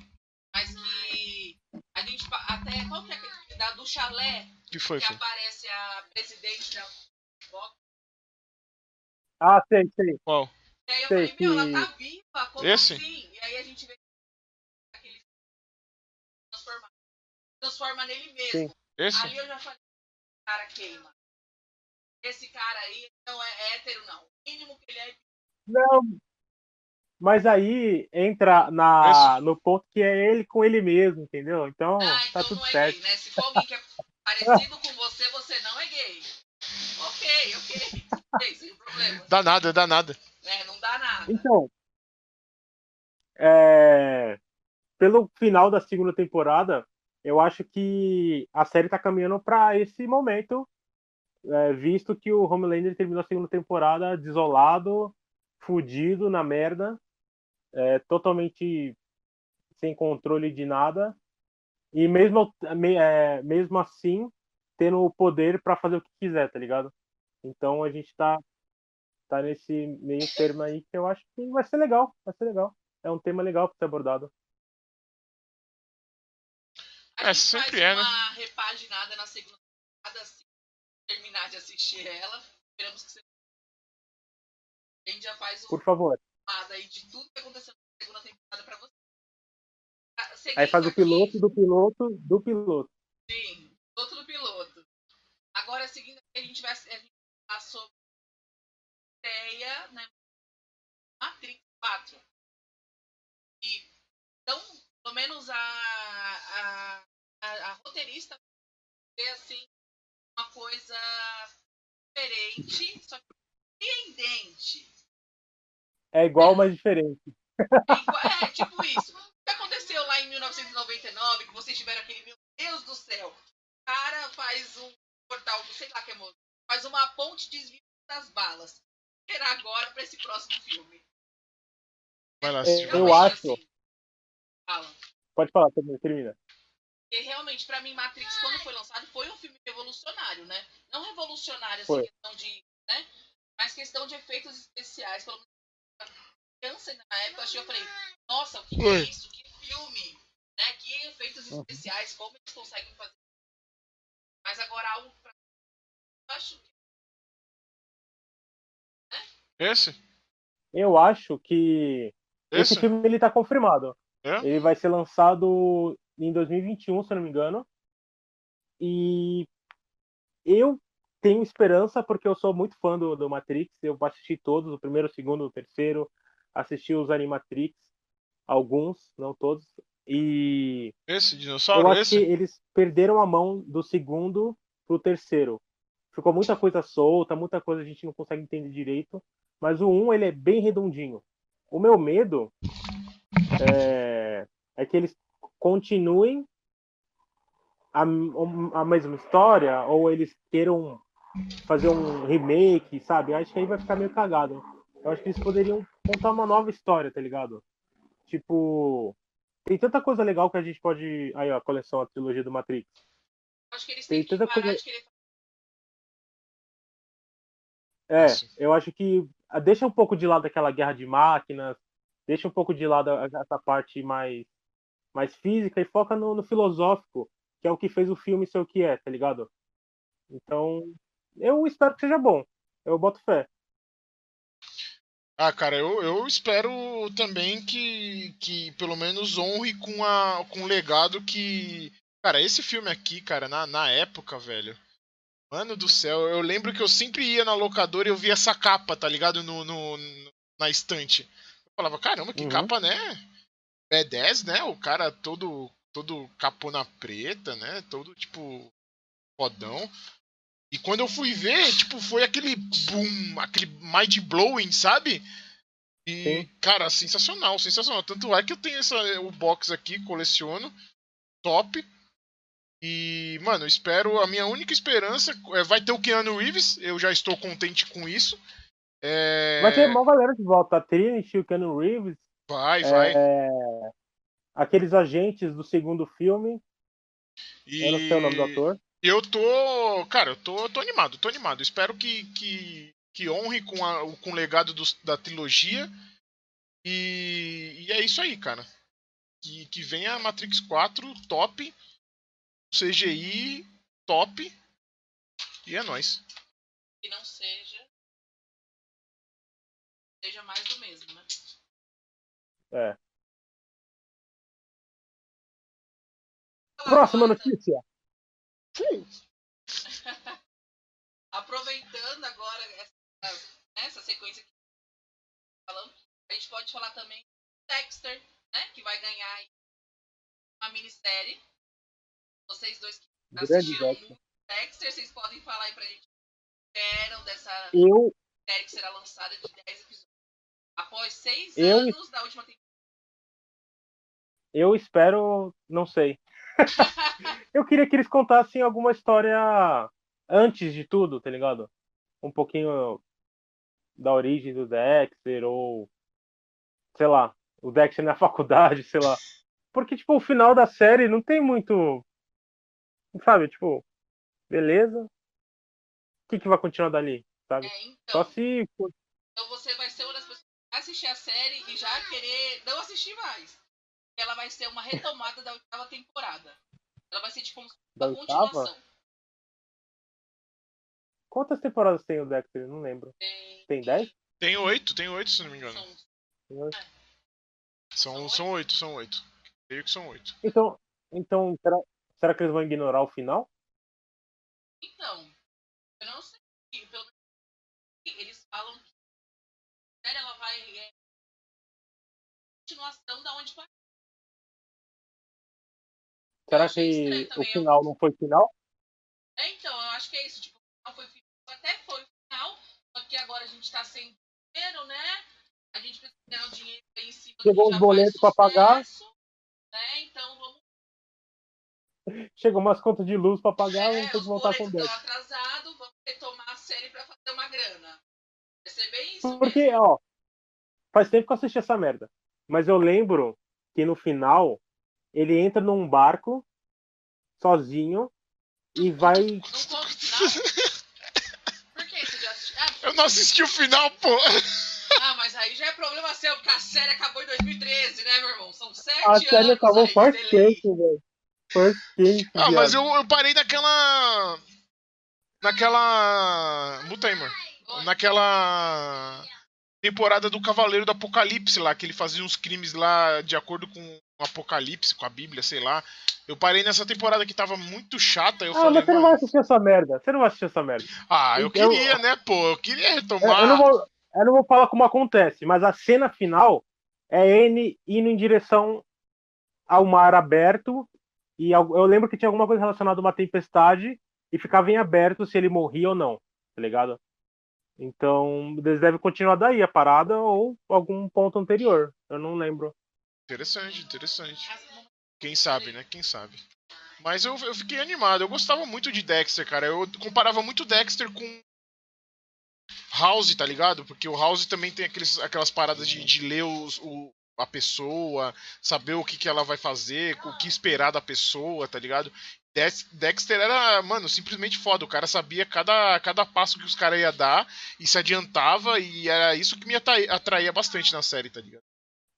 mas que a gente até qual que é aquele- da do chalé que foi, que foi? aparece a presidente da. Ah, sei, sei. Qual? E aí eu Sei falei, meu, que- ela tá viva, como Esse? assim? E aí a gente vê aquele transforma, transforma nele mesmo. Sim. Esse? Ali eu já falei, cara queima. Esse cara aí não é hétero, não. O mínimo que ele é Não. Mas aí entra na, no ponto que é ele com ele mesmo, entendeu? Então, Ah, tá então tudo não é certo. gay, né? Se for alguém que é parecido com você, você não é gay. Ok, ok. Ok, sem problema. Danada, danada. É, não dá nada. Então, é, pelo final da segunda temporada, eu acho que a série tá caminhando para esse momento, é, visto que o Homelander terminou a segunda temporada desolado, fudido na merda, é, totalmente sem controle de nada, e mesmo, me- é, mesmo assim tendo o poder para fazer o que quiser, tá ligado? Então a gente tá tá nesse meio termo aí que eu acho que vai ser legal, vai ser legal. É um tema legal para ser abordado. A É, sempre faz é, né? uma repaginada na segunda temporada, assim, terminar de assistir ela. Esperamos que você. A gente já faz Por uma favor. aí de tudo que aconteceu na segunda temporada pra você. Ah, Aí seguindo faz o aqui- piloto do piloto do piloto. Sim, piloto do piloto. Agora, seguindo a gente vai a gente ideia, né? Matrix 4. E, então, pelo menos a, a, a, a roteirista vê, assim, uma coisa diferente, só que surpreendente. É igual, mas diferente. Igual- É, tipo isso. O que aconteceu lá em 1999, que vocês tiveram aquele, meu Deus do céu, o cara faz um portal, sei lá que é faz uma ponte de desvio das balas. Será agora pra esse próximo filme? Vai lá, É, eu acho- assim, Fala. Pode falar, termina. Porque realmente, pra mim, Matrix, quando foi lançado, foi um filme revolucionário, né? Não revolucionário, assim, Foi. questão de. né? Mas questão de efeitos especiais. Pelo menos, criança na época, eu achei, eu falei, nossa, o que, que é isso? Que filme, né? Que efeitos Uhum. especiais, como eles conseguem fazer. Mas agora algo pra. Eu acho que Esse? Eu acho que esse, Esse? filme ele tá confirmado. É? Ele vai ser lançado em 2021, se eu não me engano. E eu tenho esperança porque eu sou muito fã do, do Matrix. Eu assisti todos, o primeiro, o segundo, o terceiro. Assisti os Animatrix, alguns, não todos. E Esse eu dinossauro? acho Esse? que eles perderam a mão do segundo pro terceiro. Ficou muita coisa solta, muita coisa a gente não consegue entender direito. Mas o 1, ele é bem redondinho. O meu medo é, é que eles continuem a, a mesma história ou eles queiram fazer um remake, sabe? Eu acho que aí vai ficar meio cagado. Eu acho que eles poderiam contar uma nova história, tá ligado? Tipo, tem tanta coisa legal que a gente pode. Aí, ó, a coleção, a trilogia do Matrix. acho que eles Tem têm que tanta coisa- É, eu acho que deixa um pouco de lado aquela guerra de máquinas, deixa um pouco de lado essa parte mais, mais física e foca no, no filosófico, que é o que fez o filme ser o que é, tá ligado? Então, eu espero que seja bom. Eu boto fé. Ah, cara, eu, eu espero também que, que pelo menos honre com, a, com o legado que. Cara, esse filme aqui, cara, na, na época, velho. Mano do céu, eu lembro que eu sempre ia na locadora e eu via essa capa, tá ligado? No, no, na estante. Eu falava, caramba, que Uhum. capa, né? B10, né? O cara todo, todo capona preta, né? Todo, tipo, fodão. E quando eu fui ver, tipo, foi aquele boom, aquele mind blowing, sabe? E, Sim. cara, sensacional, sensacional. Tanto é que eu tenho essa, o box aqui, coleciono. Top. E, mano, espero. A minha única esperança é vai ter o Keanu Reeves. Eu já estou contente com isso. É, Vai ter uma galera de volta. A Trinity, o Keanu Reeves, Vai, vai. é, aqueles agentes do segundo filme. E Eu não sei o nome do ator. eu tô. Cara, eu tô, tô animado, tô animado. Espero que, que, que honre com, a, com o legado dos- da trilogia. E, e é isso aí, cara. Que, que venha a Matrix 4 top. CGI top. E é nóis. que não seja. Seja mais do mesmo, né? É. Próxima Agora, notícia. Aproveitando agora essa, essa sequência que falando, a gente pode falar também do Dexter, né? Que vai ganhar aí uma minissérie. Vocês dois que assistiram Dexter. Dexter, vocês podem falar aí pra gente o que esperam dessa Eu, série que será lançada de 10 episódios. Após seis Eu- anos da última temporada. eu espero. Não sei. eu queria que eles contassem alguma história antes de tudo, tá ligado? Um pouquinho da origem do Dexter, ou. Sei lá, o Dexter na faculdade, sei lá. Porque, tipo, o final da série não tem muito. Sabe, tipo, beleza. O que, que vai continuar dali, sabe? É, então, Só se. então você vai ser uma das pessoas que vai assistir a série e já querer não assistir mais. Ela vai ser uma retomada da oitava temporada. Ela vai ser tipo uma Da oitava? continuação. Quantas temporadas tem o Dexter? Não lembro. Tem, Tem 10? Tem oito, tem oito, se não me engano. são- São, são oito, são oito. Creio que são oito. Então, então será, que eles vão ignorar o final? Então, eu não sei. Pelo menos eles falam que a série ela vai. É, continuação da onde parou. Será que o final não foi final? É, então, eu acho que é isso. Tipo, o final foi final, até foi final, só que agora a gente tá sem dinheiro, né? A gente precisa ganhar o dinheiro aí em cima do Chegou já boletos pra pagar. sucesso, Chegou umas contas de luz pra pagar, é, vamos ter que voltar com boletos 10. estão atrasados, vamos retomar a série pra fazer uma grana. Vai ser bem isso. Porque, mesmo. ó, faz tempo que eu assisti essa merda. Mas eu lembro que no final ele entra num barco sozinho e vai. Não conta o final? Por que você já assistiu? Ah, Eu não assisti o final, pô! Ah, mas aí já é problema seu porque a série acabou em 2013, né, meu irmão? São sete A anos. série acabou faz tempo, velho. Ah, mas eu, eu parei naquela. Naquela. Muta aí, mano. Naquela. Temporada do Cavaleiro do Apocalipse lá, que ele fazia uns crimes lá de acordo com o Apocalipse, com a Bíblia, sei lá. Eu parei nessa temporada que tava muito chata. Eu Ah, falei, mas você não vai assistir essa merda. Você não vai assistir essa merda. ah, eu Eu- queria, né, pô? Eu queria Eu, retomar. eu não vou, eu não vou falar como acontece, mas a cena final é ele indo em direção ao mar aberto. E eu lembro que tinha alguma coisa relacionada a uma tempestade e ficava em aberto se ele morria ou não, tá ligado? Então, eles devem continuar daí a parada ou algum ponto anterior. Eu não lembro. Interessante, interessante. Quem sabe, né? Quem sabe. Mas eu, eu fiquei animado. Eu gostava muito de Dexter, cara. Eu comparava muito Dexter com House, tá ligado? Porque o House também tem aqueles, aquelas paradas de, de ler os, a pessoa, saber o que, que ela vai fazer, o que esperar da pessoa, tá ligado? Dex- Dexter era, mano, simplesmente foda. O cara sabia cada, cada passo que os caras iam dar e se adiantava, e era isso que me atraía, atraía bastante na série, tá ligado?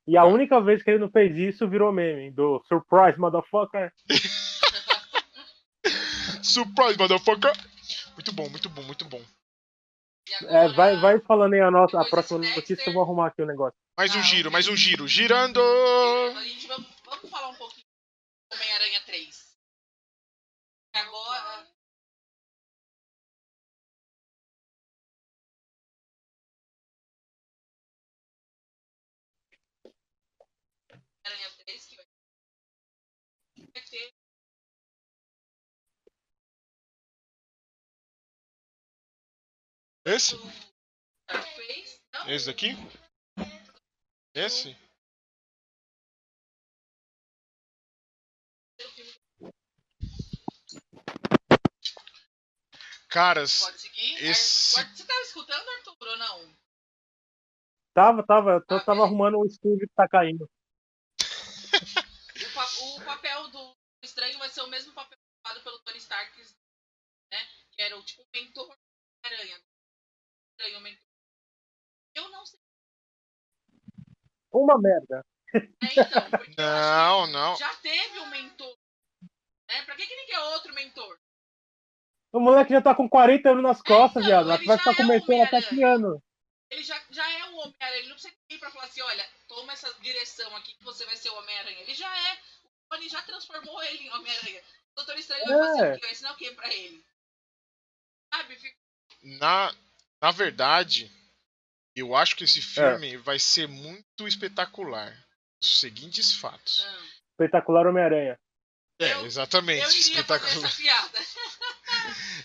E a única vez que ele não fez isso virou meme do Surprise Motherfucker. Surprise, motherfucker! Muito bom, muito bom, muito bom. É, vai, vai falando aí a, nossa, a próxima notícia que eu vou arrumar aqui o negócio. Mais um Ah, giro, mais um giro. Girando! A gente vamos, vamos falar um pouquinho do Homem-Aranha 3. Agora. Homem-Aranha 3 que vai vai ter. Esse? Esse daqui? Esse? Caras, pode seguir. esse- Você tava escutando, Arthur, ou não? Tava, tava, eu Ah, tava beleza. arrumando o estúdio que tá caindo. O, pa- o papel do estranho vai ser o mesmo papel ocupado pelo Tony Stark, né? Que era o tipo mentor do Aranha. Estranho mentor. Eu não sei. Uma merda. Né? Então, porque não, não. já teve um mentor. Né? Pra que, que ele quer outro mentor? O moleque já tá com 40 anos nas costas, então, viado. Vai ficar é começando até que ano? Ele já, já é o Homem-Aranha. Ele não precisa ir pra falar assim: olha, toma essa direção aqui que você vai ser o Homem-Aranha. Ele já é. O Tony já transformou ele em Homem-Aranha. O Doutor Estranho vai fazer É. o quê? Vai ensinar o quê pra ele? Sabe? Fica. Na, na verdade, eu acho que esse filme vai ser muito espetacular. Os seguintes fatos. Ah. Espetacular Homem-Aranha. É, Eu- exatamente. Eu espetacular. essa piada.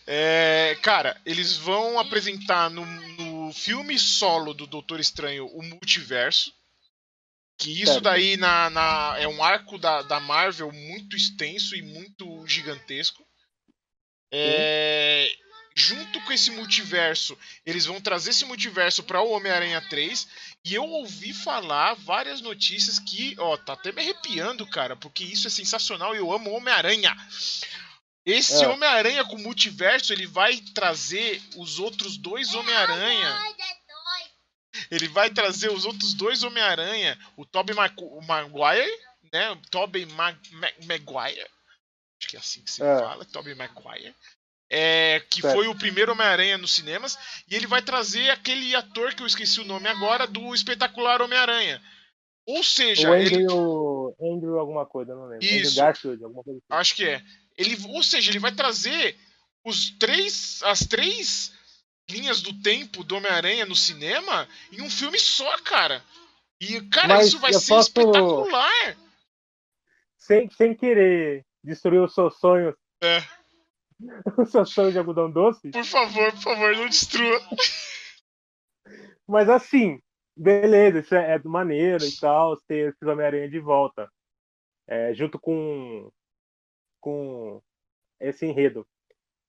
É, cara, eles vão apresentar no, no filme solo do Doutor Estranho o multiverso. Que isso daí na, na- é um arco da, da Marvel muito extenso e muito gigantesco. É, junto com esse multiverso, eles vão trazer esse multiverso para o Homem-Aranha 3. E eu ouvi falar várias notícias que, ó, tá até me arrepiando, cara, porque isso é sensacional e eu amo Homem-Aranha. Esse É. Homem-Aranha com multiverso, ele vai trazer os outros dois Homem-Aranha. Ele vai trazer os outros dois Homem-Aranha, o Tobey o Maguire, né? O Tobey Mag Ma- Maguire. Acho que é assim que se É. fala, Tobey Maguire. É, que Certo. foi o primeiro Homem-Aranha nos cinemas. E ele vai trazer aquele ator que eu esqueci o nome agora, do espetacular Homem-Aranha. Ou seja, o ele, Andrew, Andrew alguma coisa, não lembro. Andrew Isso. Garfield, alguma coisa assim. Acho que é. Ele, ou seja, ele vai trazer os três, as três linhas do tempo do Homem-Aranha no cinema em um filme só, cara. E, cara, Mas isso vai ser posso- espetacular. Sem, sem querer destruir os seus sonhos, É. os seus sonhos de algodão doce. Por favor, por favor, não destrua. Mas assim, beleza, isso é, é maneiro e tal, ter esses Homem-Aranha de volta. É, junto com, com esse enredo.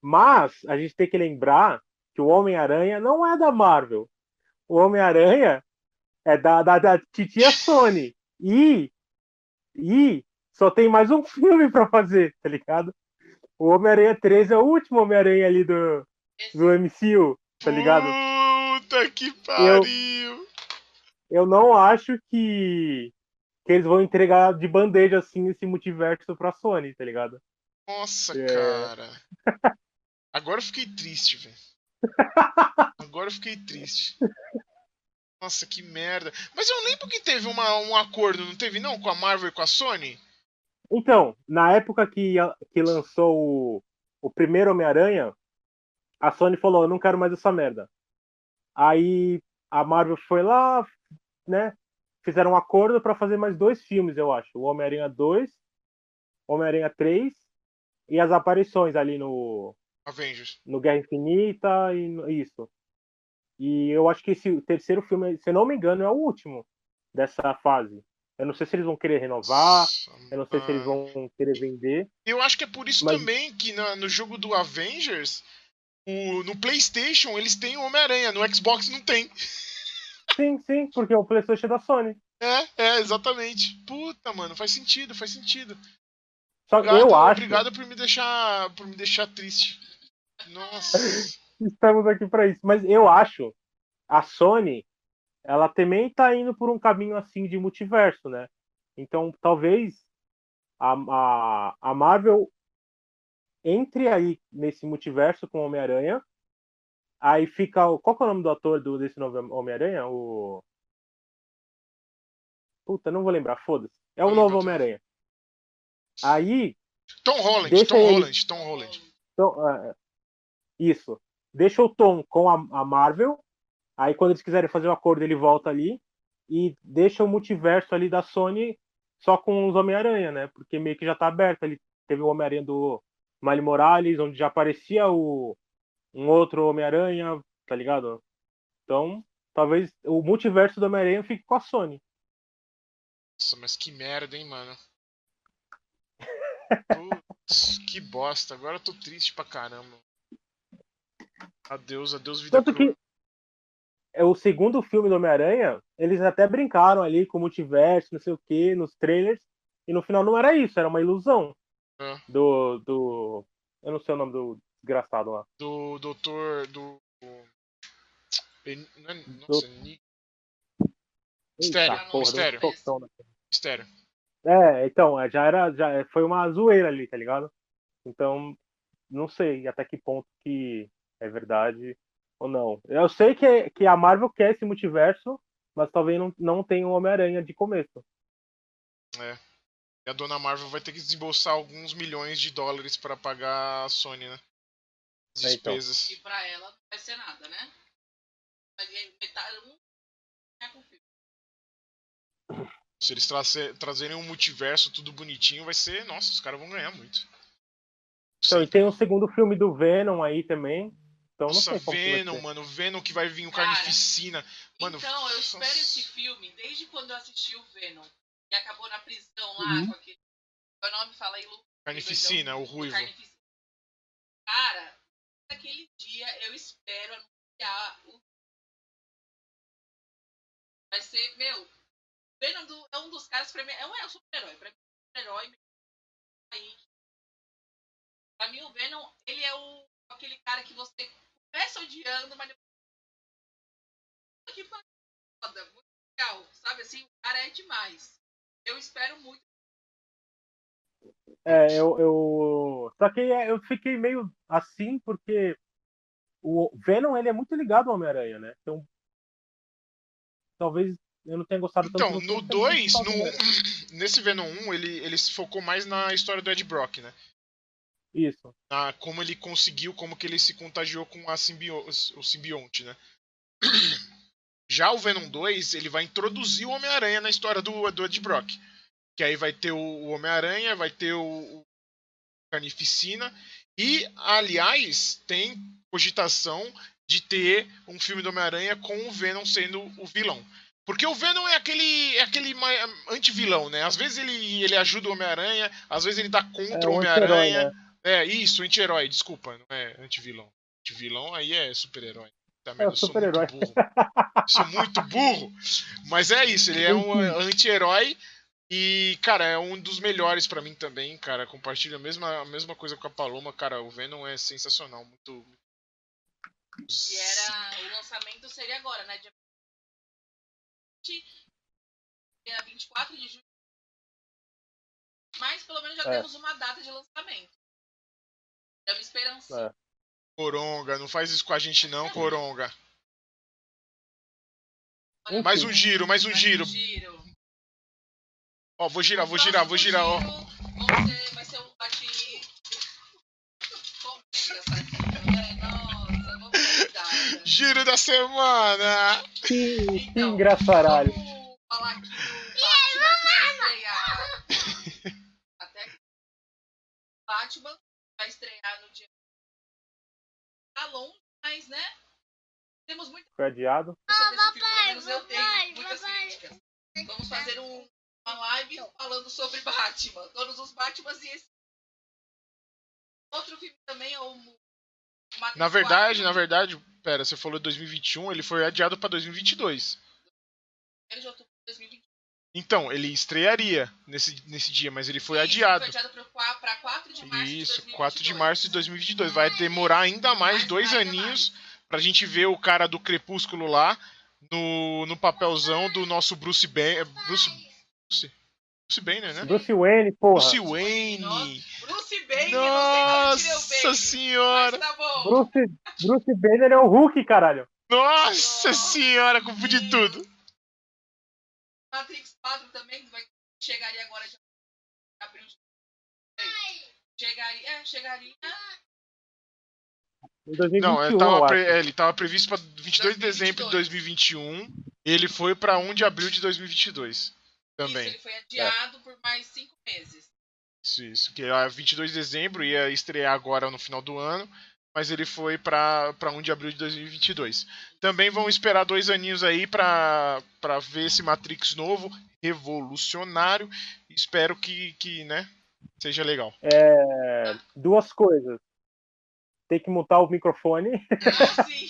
Mas a gente tem que lembrar que o Homem-Aranha não é da Marvel. O Homem-Aranha é da, da, da titia Sony. E, e só tem mais um filme pra fazer, tá ligado? O Homem-Aranha 3 é o último Homem-Aranha ali do, do MCU, tá ligado? Puta que pariu. eu não acho que, que eles vão entregar de bandeja assim esse multiverso pra Sony, tá ligado? Nossa, É. cara. Agora eu fiquei triste, velho. Agora eu fiquei triste. Nossa, que merda. Mas eu lembro que teve uma, um acordo, não teve não? Com a Marvel e com a Sony? Então, na época que, que lançou o, o primeiro Homem-Aranha, a Sony falou, eu não quero mais essa merda. Aí a Marvel foi lá, né? Fizeram um acordo pra fazer mais dois filmes, eu acho. O Homem-Aranha 2, Homem-Aranha 3 e as aparições ali no, Avengers. no Guerra Infinita e isso. E eu acho que esse terceiro filme, se não me engano, é o último dessa fase. Eu não sei se eles vão querer renovar, eu não sei se eles vão querer vender. Eu acho que é por isso Mas- também que na- no jogo do Avengers, o- no PlayStation eles têm o Homem-Aranha, no Xbox não tem. Sim, sim, porque o PlayStation é da Sony. É, é, exatamente. Puta, mano, faz sentido, faz sentido. Só que Obrigado, eu acho obrigado por me deixar, por me deixar triste. Nossa. estamos aqui pra isso. Mas eu acho a Sony, ela também tá indo por um caminho assim de multiverso, né? Então talvez a, a, a Marvel entre aí nesse multiverso com Homem-Aranha. Aí fica. Qual que é o nome do ator do, desse novo Homem-Aranha? O. Puta, não vou lembrar, foda-se. É o Não novo Homem-Aranha. Aí Tom Holland, Tom ele. Holland, Tom Holland. Então, é, isso. Deixa o Tom com a, a Marvel. Aí quando eles quiserem fazer o acordo, ele volta ali. E deixa o multiverso ali da Sony só com os Homem-Aranha, né? Porque meio que já tá aberto. Ali teve o Homem-Aranha do Miles Morales, onde já aparecia o, um outro Homem-Aranha, tá ligado? Então, talvez o multiverso do Homem-Aranha fique com a Sony. Nossa, mas que merda, hein, mano. Putz, que bosta. Agora eu tô triste pra caramba. Adeus, adeus, vida Tanto crua. que o segundo filme do Homem-Aranha, eles até brincaram ali com o multiverso, não sei o que, nos trailers, e no final não era isso, era uma ilusão É. do, do. Eu não sei o nome do desgraçado lá. Do doutor. Do. Não é- Nossa, Ni- Mistério, Eita, porra, mistério. É, então, é, já era. Já foi uma zoeira ali, tá ligado? Então, não sei até que ponto que é verdade ou não. Eu sei que, que a Marvel quer esse multiverso, mas talvez não, não tenha o Homem-Aranha de começo. E a dona Marvel vai ter que desembolsar alguns milhões de dólares pra pagar a Sony, né? As É, então. despesas. E pra ela não vai ser nada, né? Vai ganhar metade um é com o filme. Se eles traze- trazerem um multiverso tudo bonitinho, vai ser. Nossa, os caras vão ganhar muito. Então, e tem o segundo filme do Venom aí também. Então, não Nossa, sei como que vai Venom, mano. Venom que vai vir o Cara, Carnificina. Mano, então, eu espero nossa. esse filme desde quando eu assisti o Venom. E acabou na prisão lá Uhum. com aquele. O nome? Fala aí, Lu. Carnificina, o O ruivo. Carnificina. Cara, naquele dia eu espero anunciar o. Vai ser, meu. Venom do- é um dos caras pra mim. É um, é um super-herói. Pra mim, é um super-herói. Aí. Pra mim, o Venom, ele é o, aquele cara que você começa odiando, mas depois. Que foda, muito legal. Sabe assim, o cara é demais. Eu espero muito. É, eu, eu. Só que é, eu fiquei meio assim, porque o Venom ele é muito ligado ao Homem-Aranha, né? Então. Talvez eu não tenha gostado tanto Então, do no filme, 2, só do Homem-Aranha. nesse Venom 1, ele, ele se focou mais na história do Ed Brock, né? Isso. Na, como ele conseguiu, como que ele se contagiou com a simbio, o simbionte, né? Já o Venom 2, ele vai introduzir o Homem-Aranha na história do, do Ed Brock. Que aí vai ter o, o Homem-Aranha, vai ter o, o Carnificina. E, aliás, tem cogitação de ter um filme do Homem-Aranha com o Venom sendo o vilão. Porque o Venom é aquele, é aquele anti-vilão, né? Às vezes ele, ele ajuda o Homem-Aranha, às vezes ele tá contra É o um anti-herói, Homem-Aranha. É, isso, anti-herói, desculpa, não é anti-vilão. Anti-vilão aí é super-herói. Tá É sou super-herói. burro. Sou muito burro. Mas é isso, ele é um anti-herói. E, cara, é um dos melhores pra mim também, cara. Compartilha a mesma, a mesma coisa com a Paloma, cara. O Venom é sensacional, muito. E era. O lançamento seria agora, né? Dia dia 24 de julho. Mas pelo menos já É. temos uma data de lançamento. É uma esperança. É. Coronga, não faz isso com a gente não, Coronga. Olha, Mais um giro, mais um mais giro. giro. Ó, vou girar, vou girar, vou girar, ó. vai ser um bate. Giro da semana! Que, que Então, engraçaralho. Vamos falar aqui do Batman. Até que Batman vai estrear no dia. Tá longe, mas né? Temos muito Foi adiado. sobre esse filme, eu tenho muitas críticas. Vamos fazer um- uma live falando sobre Batman. Todos os Batmans e esse. Outro filme também é o. Matrix Na verdade, 4. na verdade, pera, você falou 2021, ele foi adiado pra 2022. 1 de outubro de 2020. Então, ele estrearia nesse, nesse dia, mas ele foi Isso, adiado. Foi adiado para 4 de março de Isso, 2022. 4 de março de 2022. Vai demorar ainda mais Mais- dois ainda aninhos pra gente ver o cara do Crepúsculo lá no, no papelzão do nosso Bruce Banner. Bruce, Bruce, Bruce Banner, né? Bruce Wayne, porra. Bruce Wayne. Bruce Banner, de Nossa senhora. Mas tá bom. Bruce, Bruce Banner é o Hulk, caralho. Nossa senhora, confundi tudo. Matrix 4 também vai, chegaria agora de abril de Chegaria, é, chegaria Em 2021, Não, ele eu tava, acho. pre- é, ele tava previsto pra 22 de dezembro de 2022. 2021. Ele foi pra 1 de abril de 2022. isso, Também. ele foi adiado por mais 5 meses. Isso, isso. Que é 22 de dezembro ia estrear agora no final do ano, mas ele foi pra, pra 1 de abril de 2022. Também vão esperar dois aninhos aí pra, pra ver esse Matrix novo, revolucionário. Espero que, que né, seja legal. É, duas coisas. Tem que mutar o microfone. Ah, sim.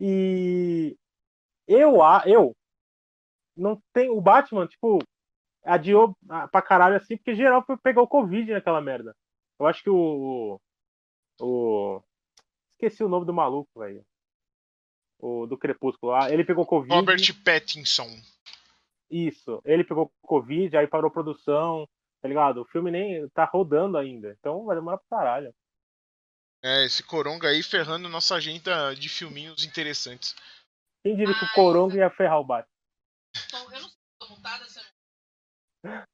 E eu, a- eu não tem o Batman, tipo, adiou pra caralho assim, porque geral foi- pegou Covid naquela merda. Eu acho que o. O. Esqueci o nome do maluco, velho. O do Crepúsculo lá. Ele pegou Covid. Robert Pattinson. Isso. Ele pegou Covid, aí parou a produção, tá ligado? O filme nem tá rodando ainda. Então vai demorar pra caralho. É, esse coronga aí ferrando nossa agenda de filminhos interessantes. Quem diria que o Coronga ia ferrar o Batman? Eu não sei se tô montada, se eu não...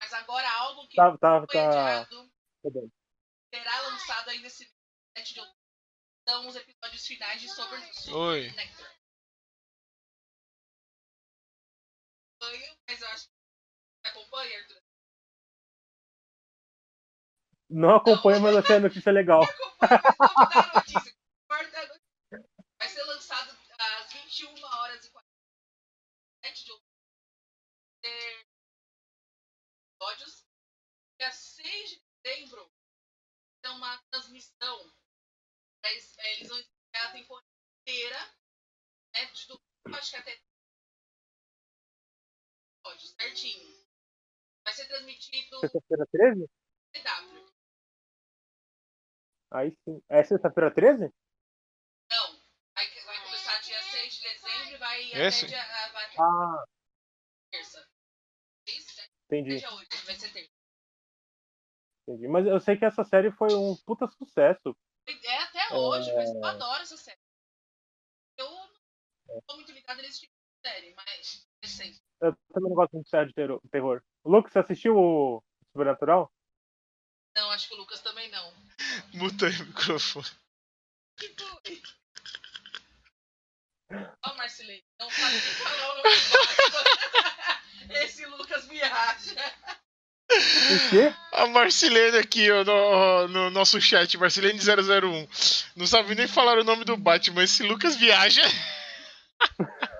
Mas agora algo que Tá, tá, foi tá. adiado tá. Será lançado ainda esse 7 de outubro. São os episódios finais de Super Oi. Nectar. Acompanho, Mas eu acho que você acompanha, Arthur? Não acompanho, mas achei a notícia legal. Acompanha, mas vamos dar a notícia. Corta a notícia. Vai ser lançado às 21 horas e 47 de outubro. Ter episódios. Dia 6 de dezembro tem uma transmissão. Eles, eles vão estrear a temporada inteira. Né, de, do, acho que até episódios, certinho. Vai ser transmitido Sexta-feira 13? CW. Aí sim. É sexta-feira 13? Não. Vai, vai começar dia 6 de dezembro e vai Esse? até dia. ah, Vai Ah, terça. 6, 7, entendi, dia 8, vai ser terça. Entendi. Mas eu sei que essa série foi um puta sucesso. É até hoje, mas eu adoro essa série. Eu não tô muito ligada nesse tipo de série, mas. Recente. Eu também não gosto muito de série de terror-. Lucas, você assistiu o Sobrenatural? Não, acho que o Lucas também não. Muta aí o microfone. Que foi? Ó, Marcelene, não sabe nem falar o nome do Batman. Esse Lucas viaja. O quê? A Marcilene aqui, ó, no, no nosso chat, Marcilene001. Não sabe nem falar o nome do Batman, esse Lucas viaja.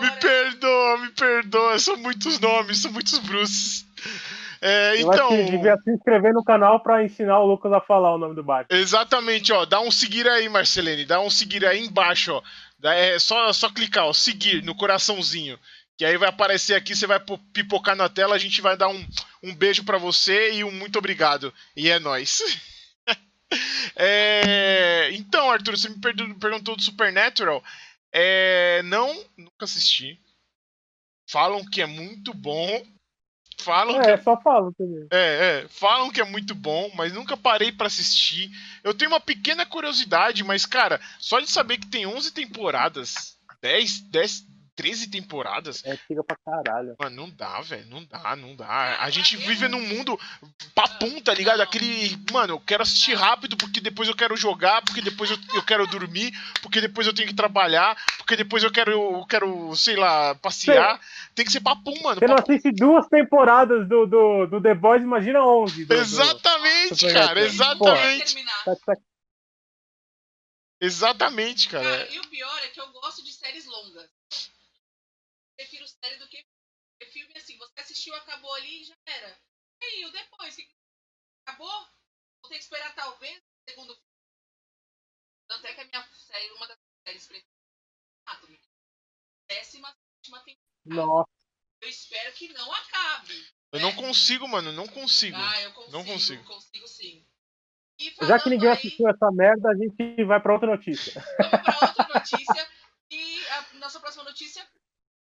Me perdoa, me perdoa, são muitos nomes, são muitos Bruces. É, Eu então, acho que devia se inscrever no canal pra ensinar o Lucas a falar o nome do Batman. exatamente, ó, dá um seguir aí, Marcelene, dá um seguir aí embaixo, ó. É só, só clicar, ó, seguir no coraçãozinho. Que aí vai aparecer aqui, você vai po- pipocar na tela, a gente vai dar um, um beijo pra você e um muito obrigado. E é nóis. É, Então, Arthur, você me perguntou do Supernatural. É... Não, nunca assisti. Falam que é muito bom. Falam que É, só falo também. É, é, falam que é muito bom, mas nunca parei pra assistir. Eu tenho uma pequena curiosidade, mas, cara, só de saber que tem 11 temporadas, 10, 10, 13 temporadas, É tira pra caralho. mano, não dá, velho, não dá, não dá. A gente vive num mundo papum, tá ligado? Aquele, mano, eu quero assistir rápido porque depois eu quero jogar, porque depois eu, eu quero dormir, porque depois eu tenho que trabalhar, porque depois eu quero, eu quero, sei lá, passear. Tem que ser papum, mano. Você não assiste duas temporadas do, do, do The Boys, imagina 11. Do, do- Exatamente, Supernatural. cara, exatamente. Tá- tá- Exatamente, cara. Cara, e o pior é que eu gosto de séries longas. Série do que porque filme assim. Você assistiu, acabou ali e já era. E aí, o depois? Que... Acabou? Vou ter que esperar talvez o segundo filme. Tanto é que a minha série, uma das séries preferidas é Anatomy. Décima sétima temporada. Nossa, Eu espero que não acabe. Eu não consigo, mano, não consigo. Ah, eu consigo. Não consigo. Consigo sim. Já que ninguém aí- assistiu essa merda, a gente vai pra outra notícia. Vamos para outra notícia. E a nossa próxima notícia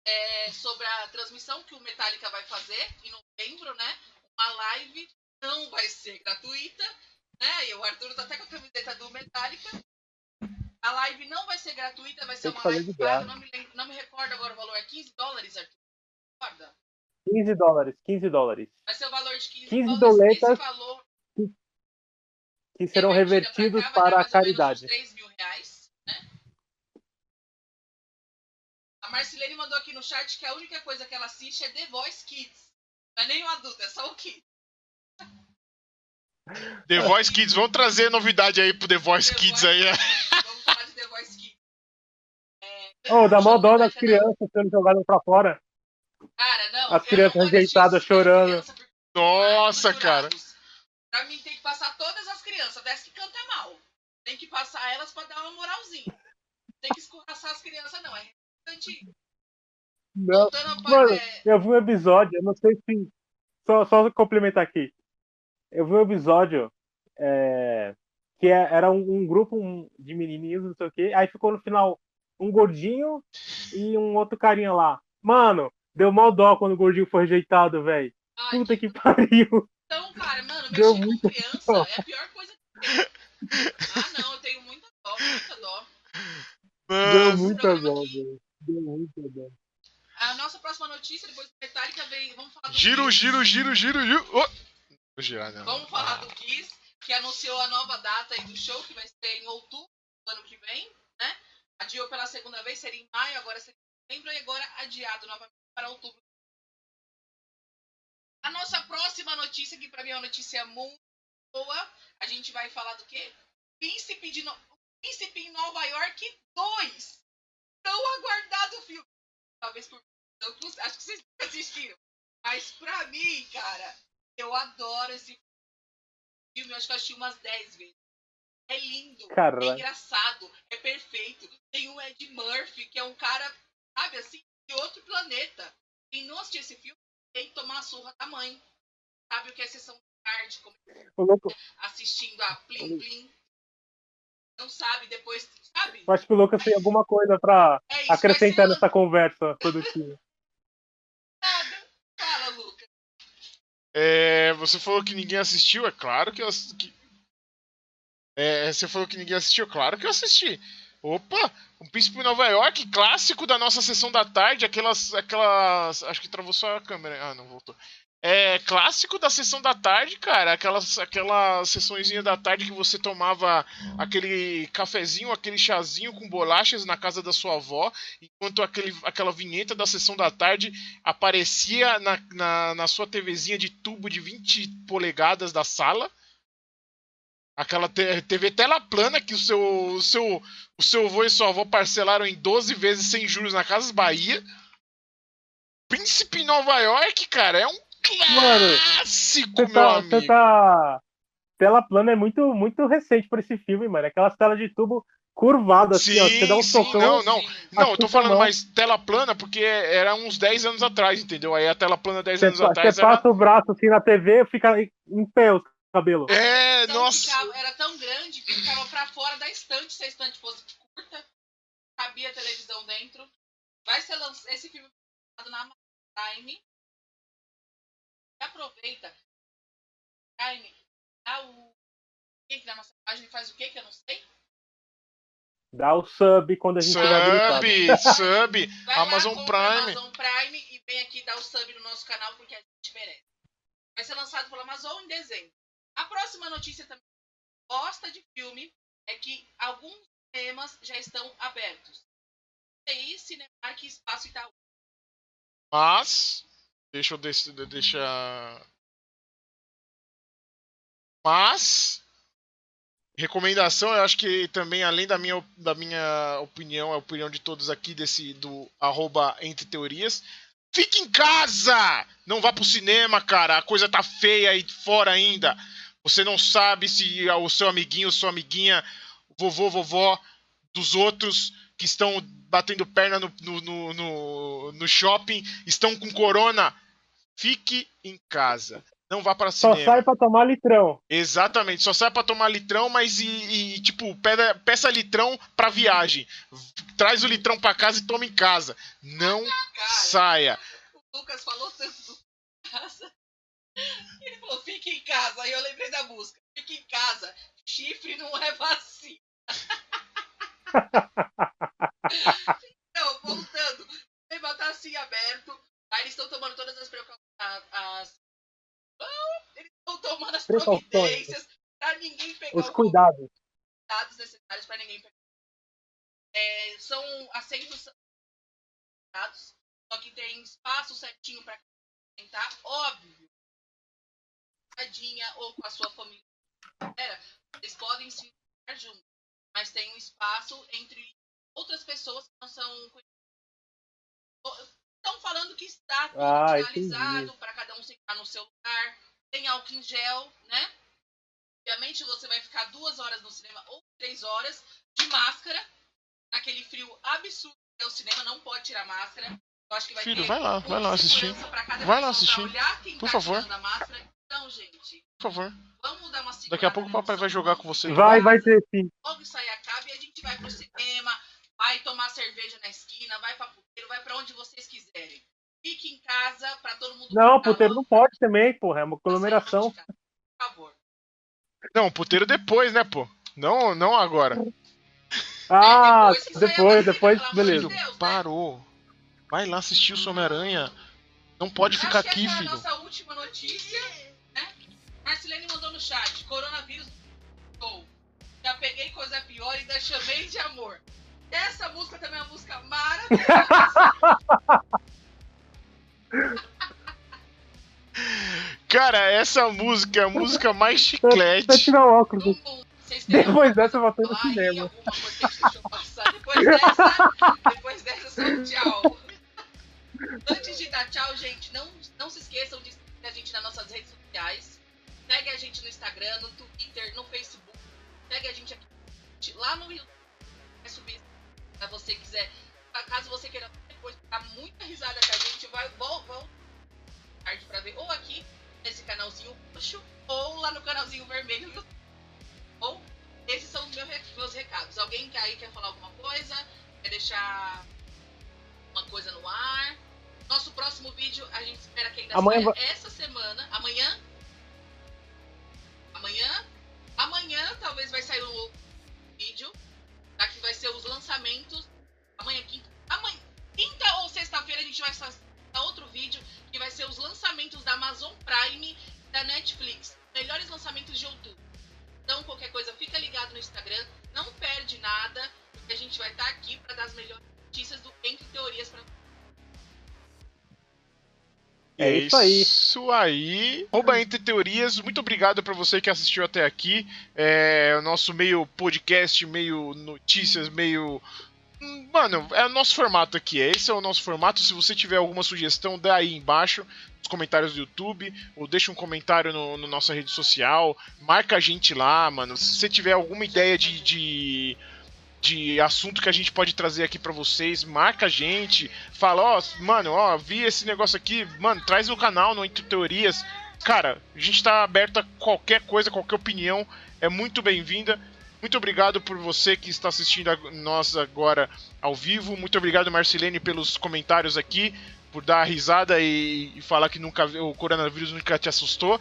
é sobre a transmissão que o Metallica vai fazer em novembro, né? Uma live não vai ser gratuita, né? E o Arthur tá até com a camiseta do Metallica. A live não vai ser gratuita, vai ser uma live de paga. Não me, lembro- não me recordo agora o valor. É 15 dólares, Arthur? Recorda? 15 dólares, 15 dólares. Vai ser o valor de 15, 15 dólares. doletas valor Que serão revertidos cá, para a caridade. uns 3 mil reais, né? A Marcilene mandou aqui no chat que a única coisa que ela assiste é The Voice Kids. Não é nem o adulto, é só o Kids. The Voice Kids, vamos trazer novidade aí pro The Voice The Kids Voice aí. é. Kids. Vamos falar de The Voice Kids. É, Ô, dá mó dó das crianças sendo jogadas pra fora. Cara, não. As crianças não rejeitadas chorando. criança Nossa, cara. Pra mim tem que passar todas as crianças, dessa que canta mal. Tem que passar elas pra dar uma moralzinha. Tem que escorraçar as crianças, não. É importante. Não. Mano, é, eu vi um episódio, eu não sei se. Só, só complementar aqui. Eu vi um episódio é, que é- era um, um grupo um, de menininhos, não sei o quê. Aí ficou no final um gordinho e um outro carinha lá. Mano, deu mal dó quando o gordinho foi rejeitado, velho. ai, Puta que pariu. Então, cara, mano, Deu mexer muito com criança é a pior coisa que tem. Ah, não, eu tenho muita dó, muita dó. Deu Mano, muita programa dó, velho. A nossa próxima notícia, depois do Metallica, vem. Vamos falar do Giro, Kiss. giro, giro, giro, giro. Oh. Vou girar, não. Vamos falar Ah. do Kiss, que anunciou a nova data aí do show, que vai ser em outubro do ano que vem, né? Adiou pela segunda vez, seria em maio, agora seria em setembro, e agora adiado novamente para outubro. A nossa próxima notícia, que pra mim é uma notícia muito boa, a gente vai falar do quê? Príncipe, de no... Príncipe em Nova York 2. Tão aguardado filme. Talvez por. não- Acho que vocês nunca assistiram. Mas pra mim, cara, eu adoro esse filme. Eu acho que eu assisti umas 10 vezes. É lindo, é Caralho. engraçado, é perfeito. Tem o Ed Murphy, que é um cara, sabe assim, de outro planeta. Quem não assistiu esse filme tem que tomar a surra da mãe. Sabe o que é sessão de tarde, como assistindo a Plim Plim. Não sabe, depois, sabe? eu acho que o Lucas tem alguma coisa pra É isso, acrescentar nessa conversa produtiva. lançado. Fala, Lucas. É, você falou que ninguém assistiu, é claro que eu ass- que... É, você falou que ninguém assistiu, claro que eu assisti. Opa, um Príncipe em Nova York, clássico da nossa sessão da tarde, aquelas, aquelas, acho que travou só a câmera, ah, não voltou. É clássico da sessão da tarde, cara, aquelas, aquelas sessõezinha da tarde que você tomava aquele cafezinho, aquele chazinho com bolachas na casa da sua avó, enquanto aquele, aquela vinheta da sessão da tarde aparecia na, na, na sua TVzinha de tubo de 20 polegadas da sala. Aquela TV tela plana que o seu, o seu, o seu avô e sua avó parcelaram em 12 vezes sem juros na Casas Bahia. Príncipe Nova York, cara, é um Mano, clássico, Você meu tá, amigo. você tá. Tela plana é muito, muito recente pra esse filme, mano. Aquelas telas de tubo curvadas, assim, ó. Você dá um Sim, socão. não, não. Sim. Não, eu tô falando mais tela plana porque era uns 10 anos atrás, entendeu? Aí a tela plana 10 Você, anos atrás você era. passa o braço assim na TV, fica em pé os cabelo. É, Então nossa. ficava- era tão grande que ficava pra fora da estante, se a estante fosse curta, cabia televisão dentro. Vai ser lançado, esse filme ser lançado na Amazon Prime. E aproveita. Prime, dá o. Quem que na nossa página faz o quê que eu não sei? Dá o sub quando a gente tiver habilitado. Sub, sub. Vai Amazon lá, Prime. Amazon Prime e vem aqui dar o sub no nosso canal porque a gente merece. Vai ser lançado pela Amazon em dezembro. A próxima notícia também gosta de filme é que alguns cinemas já estão abertos. CI, Cinemark e Espaço Itaú. Mas. Deixa eu des- deixa. Mas. Recomendação, eu acho que também, além da minha, da minha opinião, a opinião de todos aqui, desse do arroba Entre Teorias. Fique em casa! Não vá pro cinema, cara. A coisa tá feia aí fora ainda. Você não sabe se o seu amiguinho, sua amiguinha, vovô, vovó dos outros que estão batendo perna no, no, no- no shopping estão com corona. Fique em casa. Não vá para Só cinema. sai pra tomar litrão. Exatamente, só sai pra tomar litrão, mas e, e, tipo, peda- peça litrão pra viagem. Traz o litrão pra casa e toma em casa. Não Cara, saia. o Lucas falou tanto do casa. Ele falou, fique em casa. Aí eu lembrei da música. Fique em casa. Chifre não é vacina. Então, voltando. O cinema tá assim aberto. Aí eles estão tomando todas as precauções. Eles estão tomando as providências pra ninguém pegar Os cuidados. cuidados necessários para ninguém pegar. É, são assentos dados, só que tem espaço certinho para sentar, óbvio. Tadinha ou com a sua família. Era, eles podem se sentar juntos, mas tem um espaço entre outras pessoas que não são Estão falando que está tudo Ah, finalizado para cada um sentar no seu lugar. Tem álcool em gel, né? Obviamente você vai ficar duas horas no cinema ou três horas de máscara, naquele frio absurdo que é o cinema, não pode tirar máscara. Eu acho que vai Filho, ter vai lá, vai lá assistir. Vai lá assistir. olhar quem Por tá favor. tirando a máscara. Então, gente, Por favor. vamos dar uma Daqui a pouco o papai vai jogar com você. Vai, vai ter sim. Logo isso aí acaba e a gente vai pro cinema, vai tomar cerveja na esquina, vai pra puteiro, vai pra onde vocês quiserem. Fique em casa pra todo mundo. Não, ficar puteiro não pode também, porra. É uma Tá aglomeração. Por favor. Não, puteiro depois, né, pô? Não, não agora. Ah, depois a depois, depois, pelo amor de beleza. Deus, né? Parou. Vai lá assistir o Homem-Aranha. Não pode ficar Acho que aqui, essa filho. é a nossa última notícia, né? Marcelene mandou no chat, coronavírus ou já peguei coisa pior e ainda chamei de amor. Essa música também é uma música maravilhosa. Cara, essa música é a música mais chiclete. tirar o óculos. Têm Depois dessa, eu vou no falar aí cinema. Depois dessa, depois dessa, só tchau. Antes de dar tchau, gente, não, não se esqueçam de seguir a gente nas nossas redes sociais. Segue a gente no Instagram, no Twitter, no Facebook. Segue a gente aqui lá no YouTube. Vai subir se você quiser. Caso você queira depois dar muita risada com a gente, vai tarde pra ver ou aqui nesse canalzinho roxo ou lá no canalzinho vermelho. Ou esses são os meus, re- meus recados. Alguém que aí quer falar alguma coisa? Quer deixar uma coisa no ar? Nosso próximo vídeo a gente espera que ainda Amanhã saia essa semana. Amanhã? Amanhã? Amanhã talvez vai sair um outro vídeo. Tá? Que vai ser os lançamentos. Amanhã, quinta. Amanhã, quinta ou sexta-feira a gente vai lançar outro vídeo que vai ser os lançamentos da Amazon Prime e da Netflix. Melhores lançamentos de outubro. Então, qualquer coisa, fica ligado no Instagram. Não perde nada, porque a gente vai estar aqui para dar as melhores notícias do Entre Teorias para É isso aí. Isso aí. Arroba Entre Teorias. Muito obrigado pra você que assistiu até aqui. É o nosso meio podcast, meio notícias, meio. Mano, é o nosso formato aqui. Esse é o nosso formato. Se você tiver alguma sugestão, dá aí embaixo nos comentários do YouTube, ou deixa um comentário no, no nossa rede social. Marca a gente lá, mano. Se você tiver alguma ideia de, de, de assunto que a gente pode trazer aqui pra vocês, marca a gente. Fala, ó, mano, ó, vi esse negócio aqui, mano, traz no canal, no Entre Teorias. cara, a gente tá aberto a qualquer coisa, qualquer opinião, é muito bem-vinda. Muito obrigado por você que está assistindo a nós agora ao vivo. Muito obrigado, Marcelene, pelos comentários aqui, por dar risada e, e falar que nunca o coronavírus nunca te assustou.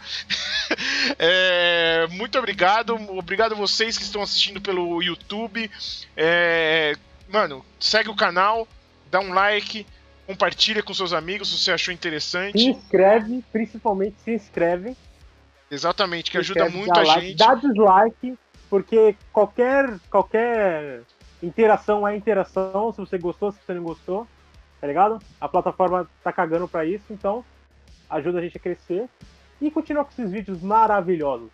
é, muito obrigado. Obrigado a vocês que estão assistindo pelo YouTube. É, mano, segue o canal, dá um like, compartilha com seus amigos se você achou interessante. Se inscreve, principalmente se inscreve. Exatamente, que ajuda muito a like, gente. Dá dislike, porque qualquer, qualquer interação é interação. Se você gostou, se você não gostou, tá ligado? A plataforma tá cagando pra isso, então ajuda a gente a crescer e continuar com esses vídeos maravilhosos.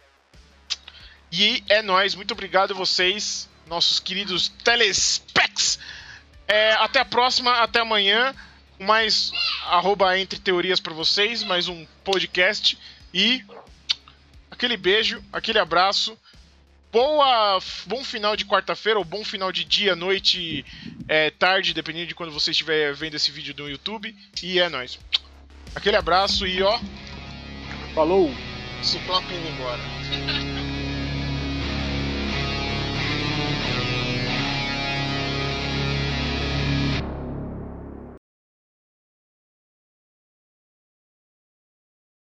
E é nóis, muito obrigado vocês, nossos queridos telespecs. É, até a próxima, até amanhã. Mais arroba entre teorias para vocês, mais um podcast. E aquele beijo, aquele abraço. Boa, bom final de quarta-feira, ou bom final de dia, noite, é, tarde, dependendo de quando você estiver vendo esse vídeo no YouTube. E é nóis. Aquele abraço e ó. Falou! Ciclope indo embora.